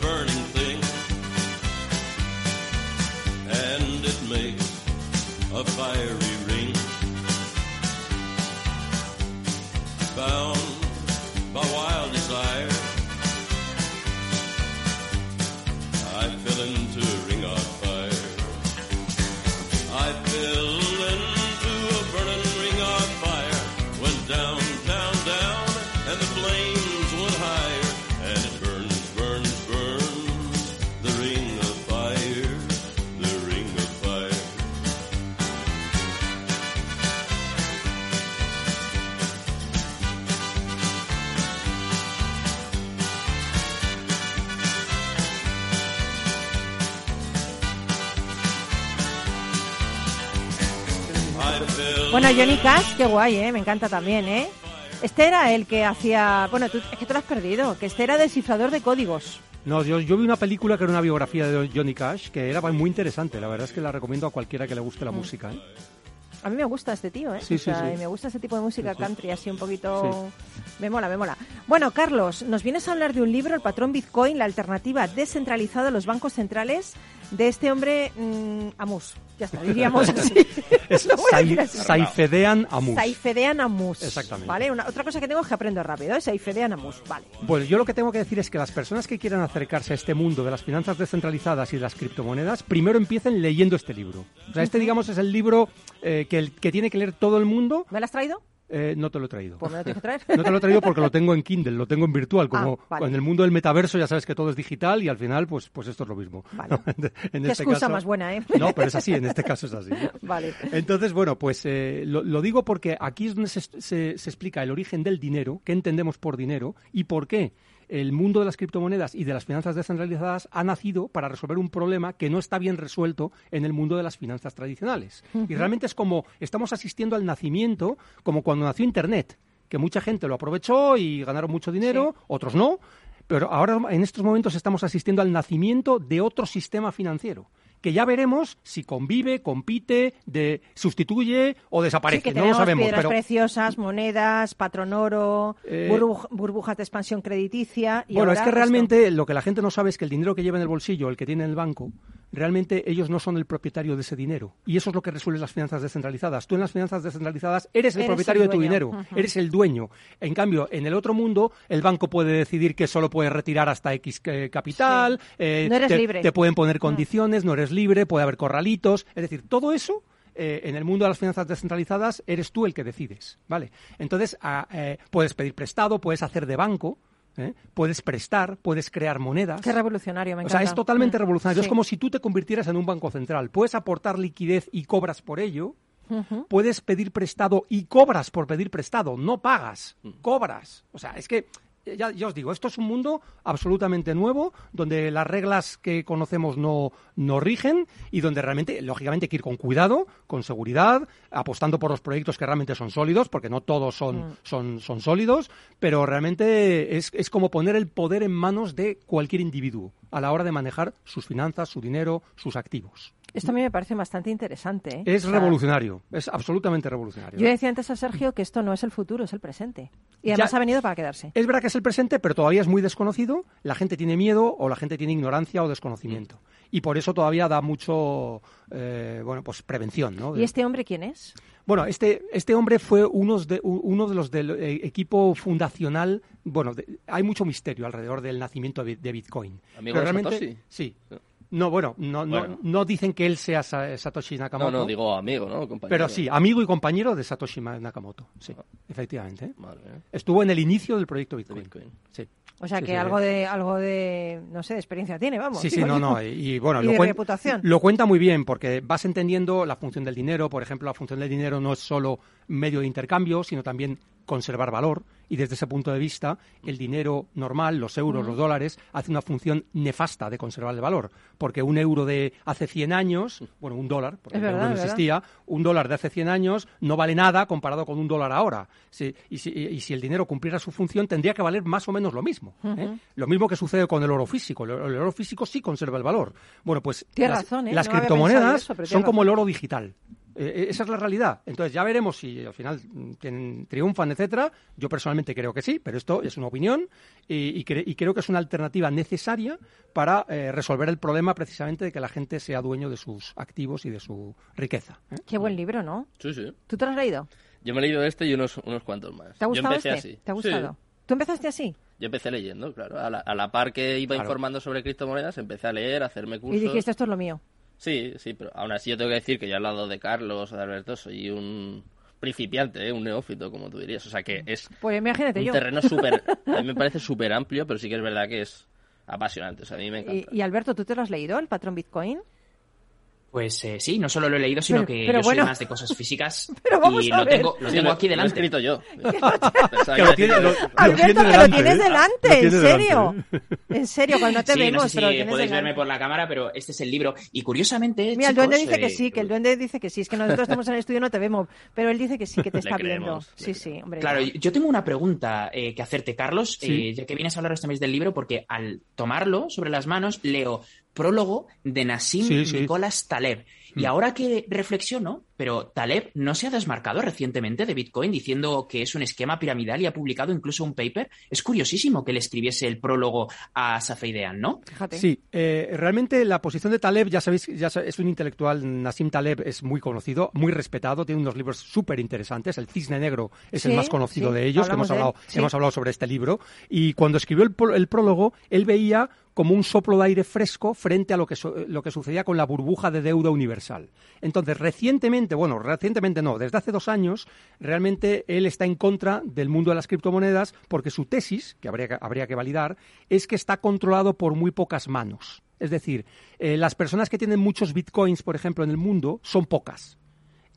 I: a
A: Bueno, Johnny Cash, qué guay, ¿eh? Me encanta también, ¿eh? Este era el que hacía... Bueno, tú, es que te lo has perdido, que este era descifrador de códigos.
F: No, yo, yo vi una película que era una biografía de Johnny Cash que era muy interesante. La verdad es que la recomiendo a cualquiera que le guste la música. ¿eh?
A: A mí me gusta este tío, ¿eh?
F: Sí,
A: O
F: sí,
A: sea,
F: sí.
A: y me gusta ese tipo de música country, así un poquito... Me mola, me mola. Bueno, Carlos, nos vienes a hablar de un libro, El patrón Bitcoin, la alternativa descentralizada a los bancos centrales, de este hombre mm, Amus. Ya está, diríamos así.
F: Es. Saifedean Amus.
A: Saifedean Amus.
F: Exactamente.
A: ¿Vale? Una, otra cosa que tengo es que aprendo rápido, ¿eh? Saifedean Amus. Vale.
F: Bueno, yo lo que tengo que decir es que las personas que quieran acercarse a este mundo de las finanzas descentralizadas y de las criptomonedas, primero empiecen leyendo este libro. O sea, este, digamos, es el libro eh, que, el- que tiene que leer todo el mundo.
A: ¿Me lo has traído?
F: Eh, no te lo he traído.
A: Me lo tienes que traer.
F: No te lo he traído porque lo tengo en Kindle, lo tengo en virtual. Como
A: Ah, vale.
F: en el mundo del metaverso ya sabes que todo es digital y al final, pues, pues esto es lo mismo.
A: Vale.
F: En
A: Qué
F: este
A: excusa
F: caso-
A: más buena, ¿eh?
F: No, pero es así, en este caso es así.
A: Vale.
F: Entonces, bueno, pues eh, lo, lo digo porque aquí es donde se, se- se explica el origen del dinero, qué entendemos por dinero y por qué el mundo de las criptomonedas y de las finanzas descentralizadas ha nacido para resolver un problema que no está bien resuelto en el mundo de las finanzas tradicionales. Y realmente es como estamos asistiendo al nacimiento, como cuando nació Internet, que mucha gente lo aprovechó y ganaron mucho dinero, otros no. Pero ahora, en estos momentos, estamos asistiendo al nacimiento de otro sistema financiero, que ya veremos si convive, compite, de, sustituye o
A: Sí,
F: desaparece.
A: que
F: no lo sabemos,
A: piedras
F: pero
A: preciosas, monedas, patrón oro,
F: Eh,
A: burbuj- burbujas de expansión crediticia. Y
F: bueno, es que
A: esto.
F: realmente lo que la gente no sabe es que el dinero que lleva en el bolsillo, el que tiene en el banco, realmente ellos no son el propietario de ese dinero. Y eso es lo que resuelve las finanzas descentralizadas. Tú en las finanzas descentralizadas eres el
A: Eres
F: propietario
A: el
F: de tu dinero, eres el dueño. En cambio, en el otro mundo, el banco puede decidir que solo puedes retirar hasta X eh, capital, eh,
A: No eres
F: te,
A: libre.
F: te pueden poner condiciones, no eres libre, puede haber corralitos. Es decir, todo eso eh, en el mundo de las finanzas descentralizadas eres tú el que decides, ¿vale? Entonces, ah, eh, puedes pedir prestado, puedes hacer de banco, ¿eh? puedes prestar, puedes crear monedas.
A: Qué revolucionario, me
F: O
A: encanta.
F: sea, es totalmente
A: Mm.
F: revolucionario. Es como si tú te convirtieras en un banco central. Puedes aportar liquidez y cobras por ello. Puedes pedir prestado y cobras por pedir prestado. No pagas,
A: Mm.
F: cobras. O sea, es que, ya, ya os digo, esto es un mundo absolutamente nuevo, donde las reglas que conocemos no, no rigen y donde realmente, lógicamente, hay que ir con cuidado, con seguridad, apostando por los proyectos que realmente son sólidos, porque no todos
A: Mm.
F: son, son, son sólidos, pero realmente es, es como poner el poder en manos de cualquier individuo a la hora de manejar sus finanzas, su dinero, sus activos.
A: Esto a mí me parece bastante interesante. ¿eh?
F: Es
A: O sea,
F: revolucionario, es absolutamente revolucionario.
A: Yo decía antes a Sergio que esto no es el futuro, es el presente. Y además
F: Ya-
A: ha venido para quedarse.
F: Es verdad que es el presente, pero todavía es muy desconocido. La gente tiene miedo o la gente tiene ignorancia o desconocimiento. Y por eso todavía da mucho, eh, bueno, pues prevención, ¿no?
A: ¿Y este hombre quién es?
F: Bueno, este, este hombre fue unos de, uno de los del eh, equipo fundacional. Bueno, de- hay mucho misterio alrededor del nacimiento de, Bit- de Bitcoin.
D: ¿Amigo
F: Pero
D: de
F: realmente,
D: Satoshi?
F: sí. No, bueno, no, no,
D: Bueno.
F: no dicen que él sea Sa- Satoshi
D: No,
F: Nakamoto.
D: no, digo amigo, ¿no? Compañero.
F: Pero sí, amigo y compañero de Satoshi Nakamoto. Sí, efectivamente. ¿eh? Estuvo en el inicio del proyecto Bitcoin.
D: Bitcoin.
F: Sí.
A: O sea
F: Sí,
A: que
F: sí,
A: algo de algo de no sé de experiencia tiene, vamos.
F: Sí, sí, no, no. Y, y bueno,
A: Y
F: lo,
A: de
F: cuen-
A: reputación.
F: lo cuenta muy bien porque vas entendiendo la función del dinero. Por ejemplo, la función del dinero no es solo medio de intercambio, sino también conservar valor. Y desde ese punto de vista, el dinero normal, los euros, los dólares, hace una función nefasta de conservar el valor. Porque un euro de hace 100 años, bueno, un dólar, porque el euro
A: verdad,
F: no
A: es verdad.
F: existía, un dólar de hace 100 años no vale nada comparado con un dólar ahora. Y, si, y si el dinero cumpliera su función, tendría que valer más o menos lo mismo. ¿eh? Lo mismo que sucede con el oro físico. El, el oro físico sí conserva el valor. Bueno, pues
A: Tienes
F: las,
A: razón, ¿eh?
F: las
A: No
F: criptomonedas
A: eso,
F: son como el oro digital. Eh, esa es la realidad. Entonces ya veremos si al final mm, tienen- triunfan, etcétera. Yo personalmente creo que sí, pero esto es una opinión y, y cre- y creo que es una alternativa necesaria para eh, resolver el problema precisamente de que la gente sea dueño de sus activos y de su riqueza. ¿eh?
A: Qué buen libro, ¿no?
D: Sí, sí.
A: ¿Tú te lo has leído?
D: Yo me he leído este y unos, unos cuantos más.
A: ¿Te ha
D: Yo
A: gustado
D: empecé
A: este?
D: así.
A: ¿Te ha
D: Sí.
A: gustado? ¿Tú empezaste así?
D: Yo empecé leyendo, claro. A la, a la par que iba
F: Claro.
D: informando sobre criptomonedas, empecé a leer, a hacerme cursos.
A: Y dijiste, esto es lo mío.
D: Sí, sí, pero aún así yo tengo que decir que yo al lado de Carlos o de Alberto soy un principiante, ¿eh? un neófito, como tú dirías. O sea que es
A: Pues imagínate
D: un
A: yo.
D: terreno súper... A mí me parece súper amplio, pero sí que es verdad que es apasionante. O sea, a mí me
A: Y,
D: encanta.
A: y Alberto, ¿tú te lo has leído, el patrón Bitcoin?
E: Pues eh, sí, no solo lo he leído, sino
A: Pero-
E: que
A: pero
E: yo
A: bueno.
E: soy más de cosas físicas
A: Pero vamos
E: y
A: a
E: lo
A: ver.
E: tengo, lo
D: Sí,
E: tengo aquí
D: Lo he
E: delante.
D: escrito yo.
F: Que lo tiene- lo-
A: Alberto, que lo
F: delante,
A: tienes
F: ¿eh?
A: delante, en serio.
F: delante,
A: En serio, cuando te
E: Sí,
A: vemos,
E: no sé
A: pero lo
E: si podéis
A: delante.
E: verme por la cámara, pero este es el libro. Y curiosamente,
A: Mira, el duende dice que
E: eh,
A: sí, que el duende dice que sí. Es que nosotros estamos en el estudio y no te vemos, pero él dice que sí, que te
D: Le
A: está viendo. Sí, sí, hombre.
E: Claro, yo tengo una pregunta eh, que hacerte, Carlos,
F: Sí.
E: eh, ya que vienes a hablar este mes del libro, porque al tomarlo sobre las manos leo prólogo de Nassim
F: Sí, sí.
E: Nicolás Taleb. Y
F: Mm.
E: ahora que reflexiono, pero Taleb no se ha desmarcado recientemente de Bitcoin diciendo que es un esquema piramidal y ha publicado incluso un paper. Es curiosísimo que le escribiese el prólogo a Safeidean, ¿no?
A: Fíjate.
F: Sí, eh, realmente la posición de Taleb, ya sabéis, ya es un intelectual, Nassim Taleb es muy conocido, muy respetado, tiene unos libros súper interesantes, El Cisne Negro es
A: Sí,
F: el más conocido
A: sí,
F: de ellos, que hemos hablado,
A: sí.
F: hemos hablado sobre este libro, y cuando escribió el, pro- el prólogo, él veía como un soplo de aire fresco frente a lo que, su- lo que sucedía con la burbuja de deuda universal. Entonces, recientemente, bueno, recientemente no, desde hace dos años, realmente él está en contra del mundo de las criptomonedas porque su tesis, que habría que, habría que validar, es que está controlado por muy pocas manos. Es decir, eh, las personas que tienen muchos bitcoins, por ejemplo, en el mundo, son pocas.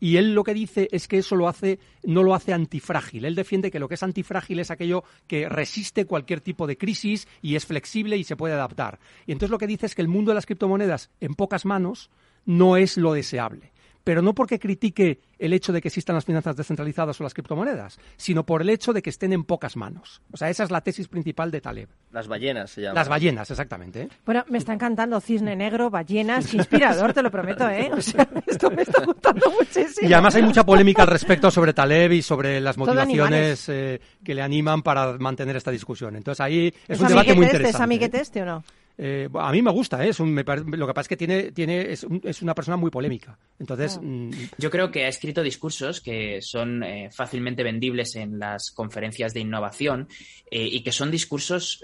F: Y él lo que dice es que eso lo hace, no lo hace antifrágil. Él defiende que lo que es antifrágil es aquello que resiste cualquier tipo de crisis y es flexible y se puede adaptar. Y entonces lo que dice es que el mundo de las criptomonedas en pocas manos no es lo deseable. Pero no porque critique el hecho de que existan las finanzas descentralizadas o las criptomonedas, sino por el hecho de que estén en pocas manos. O sea, esa es la tesis principal de Taleb.
D: Las ballenas se llaman.
F: Las ballenas, exactamente. ¿eh?
A: Bueno, me está encantando Cisne Negro, ballenas, inspirador, te lo prometo, ¿eh? O sea, esto me está gustando muchísimo.
F: Y además hay mucha polémica al respecto sobre Taleb y sobre las motivaciones eh, que le animan para mantener esta discusión. Entonces ahí es,
A: ¿Es
F: un debate muy
A: este?
F: interesante.
A: ¿Es amiguete este o no?
F: Eh, a mí me gusta, ¿eh? es un- me lo que pasa es que tiene, tiene, es, un- es una persona muy polémica. Entonces,
A: Ah.
F: mm,
E: Yo creo que ha escrito discursos que son eh, fácilmente vendibles en las conferencias de innovación eh, y que son discursos,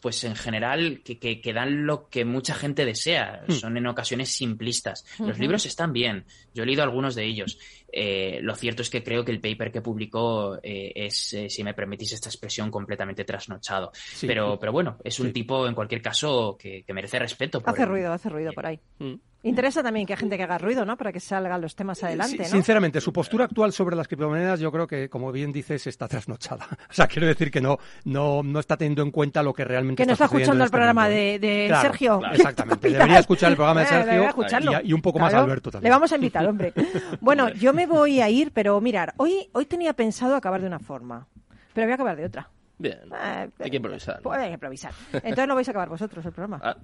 E: pues en general, que, que- que dan lo que mucha gente desea.
F: Hmm.
E: Son en ocasiones simplistas. Los libros están bien. Yo he leído algunos de ellos. Eh, lo cierto es que creo que el paper que publicó eh, es, eh, si me permitís esta expresión, completamente trasnochado.
F: sí.
E: pero, pero bueno, es un
F: Sí.
E: tipo, en cualquier caso, que, que merece respeto. por
A: Hace
E: el-
A: ruido, hace ruido por ahí.
D: Mm.
A: Interesa también que hay gente que haga ruido, ¿no? Para que salgan los temas adelante, ¿no?
F: Sinceramente, su postura actual sobre las criptomonedas, yo creo que, como bien dices, está trasnochada. O sea, quiero decir que no, no, no está teniendo en cuenta lo que realmente
A: Que no está escuchando el
F: este
A: programa de, de
F: Claro,
A: Sergio.
F: claro, exactamente. Debería escuchar el programa de
A: Eh,
F: Sergio y, y un poco más
A: Claro.
F: Alberto también.
A: Le vamos a invitar, hombre. Bueno, yo me voy a ir, pero mirar, hoy, hoy tenía pensado acabar de una forma, pero voy a acabar de otra.
D: Bien.
A: Eh,
D: Hay que improvisar.
A: Pues hay que improvisar. Entonces lo vais a acabar vosotros el programa.
D: Ah,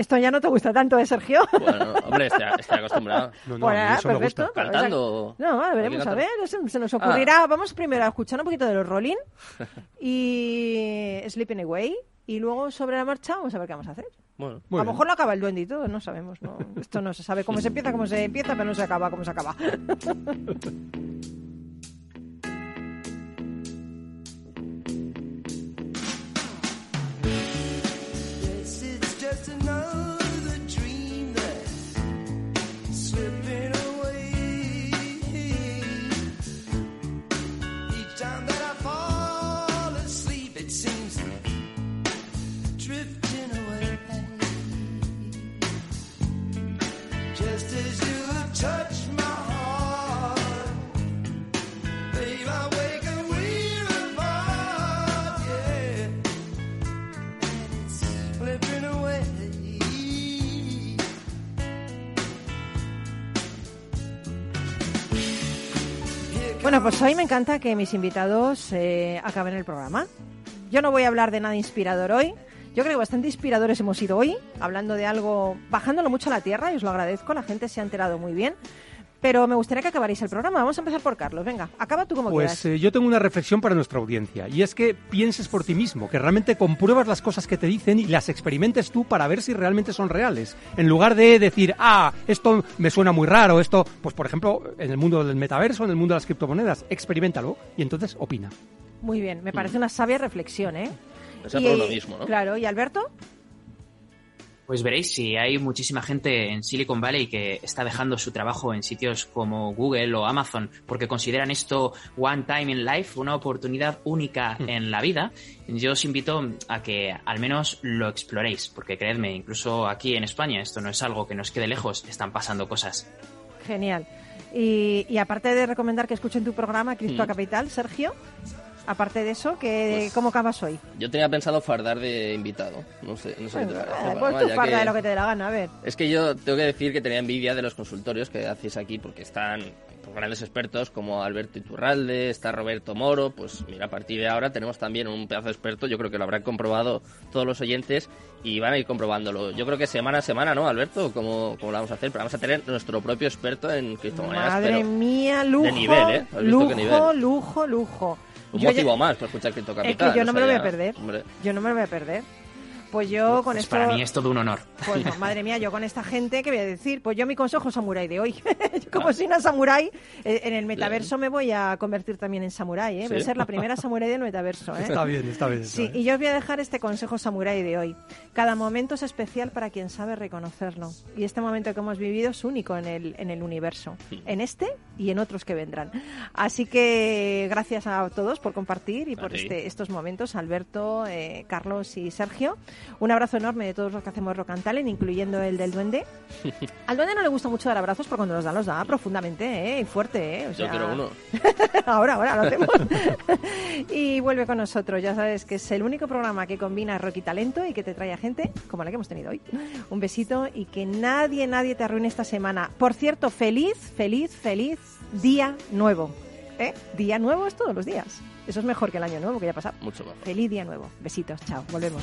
A: Esto ya no te gusta tanto, ¿eh, Sergio?
D: bueno, hombre, estoy, estoy acostumbrado.
F: No, no, a mí
A: Bueno,
F: eso me
A: perfecto.
F: gusta.
A: Pues
D: ¿Cantando?
A: No, a
D: ¿Hay
A: veremos a ver, se, se nos
D: Ah.
A: ocurrirá. Vamos primero a escuchar un poquito de los Rolling y Sleeping Away y luego sobre la marcha vamos a ver qué vamos a hacer.
D: Bueno,
A: a lo mejor lo acaba el duende y todo, no sabemos. ¿no? Esto no se sabe cómo se empieza, cómo se empieza, pero no se acaba cómo se acaba. Pues hoy me encanta que mis invitados eh, acaben el programa. Yo no voy a hablar de nada inspirador hoy. Yo creo que bastante inspiradores hemos sido hoy, hablando de algo, bajándolo mucho a la tierra, y os lo agradezco, la gente se ha enterado muy bien. Pero me gustaría que acabarais el programa. Vamos a empezar por Carlos. Venga, acaba tú como
F: Pues
A: quieras.
F: eh, yo tengo una reflexión para nuestra audiencia y es que pienses por ti mismo, que realmente compruebas las cosas que te dicen y las experimentes tú para ver si realmente son reales. En lugar de decir, ah, esto me suena muy raro, esto, pues por ejemplo, en el mundo del metaverso, en el mundo de las criptomonedas, experimentalo y entonces opina.
A: Muy bien, me parece una sabia reflexión, ¿eh?
D: Pensar por uno mismo, ¿no?
A: Claro, ¿y Alberto?
E: Pues veréis, si hay muchísima gente en Silicon Valley que está dejando su trabajo en sitios como Google o Amazon porque consideran esto one time in life, una oportunidad única
D: Hmm.
E: en la vida, yo os invito a que al menos lo exploréis, porque creedme, incluso aquí en España esto no es algo que nos quede lejos, están pasando cosas.
A: Genial. Y, y aparte de recomendar que escuchen tu programa Cripto
D: Mm.
A: Capital, Sergio, aparte de eso, que,
D: Pues-
A: ¿cómo acabas hoy?
D: Yo tenía pensado fardar de invitado. No sé, no sé qué te
A: Bueno,
D: parece,
A: pues tú farda de lo que te dé la gana, a ver.
D: Es que yo tengo que decir que tenía envidia de los consultorios que hacéis aquí porque están pues, grandes expertos como Alberto Iturralde, está Roberto Moro, pues mira, a partir de ahora tenemos también un pedazo de experto, yo creo que lo habrán comprobado todos los oyentes y van a ir comprobándolo. Yo creo que semana a semana, ¿no, Alberto? ¿Cómo, cómo lo vamos a hacer? Pero vamos a tener nuestro propio experto en criptomonedas.
A: Madre
D: pero
A: mía, lujo,
D: nivel, ¿eh? ¿Has visto
A: lujo, lujo, lujo.
D: Un
A: Yo ya-
D: motivo más para escuchar Cripto
A: Es
D: Capital.
A: que yo no me lo voy a perder.
D: hombre.
A: Yo no me lo voy a perder. Pues yo con
E: Pues
A: esto...
E: para mí es todo un honor.
A: Pues no, madre mía, yo con esta gente, ¿qué voy a decir? Pues yo mi consejo samurái de hoy. Yo como
D: Ah.
A: soy una samurái, eh, en el metaverso me voy a convertir también en samurái, ¿eh? Voy a ser la primera samurái del metaverso, ¿eh?
F: Está bien, está bien. está
A: Sí,
F: bien.
A: y yo os voy a dejar este consejo samurái de hoy. Cada momento es especial para quien sabe reconocerlo. Y este momento que hemos vivido es único en el, en el universo. En este y en otros que vendrán. Así que gracias a todos por compartir y
D: A
A: por este, estos momentos, Alberto, eh, Carlos y Sergio. Un abrazo enorme de todos los que hacemos Rock and Talent, incluyendo el del duende. Al duende no le gusta mucho dar abrazos, pero cuando los da, los da profundamente, ¿eh? Y fuerte, ¿eh? O
D: Yo quiero uno.
A: ahora, ahora lo hacemos. y vuelve con nosotros. Ya sabes que es el único programa que combina rock y talento y que te trae a gente como la que hemos tenido hoy. Un besito y que nadie, nadie te arruine esta semana. Por cierto, feliz, feliz, feliz día nuevo. ¿Eh? Día nuevo es todos los días. Eso es mejor que el año nuevo que ya ha pasado.
D: Mucho más.
A: Feliz día nuevo. Besitos. Chao. Volvemos.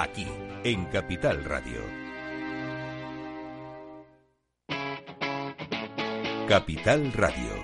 C: Aquí, en Capital Radio. Capital Radio.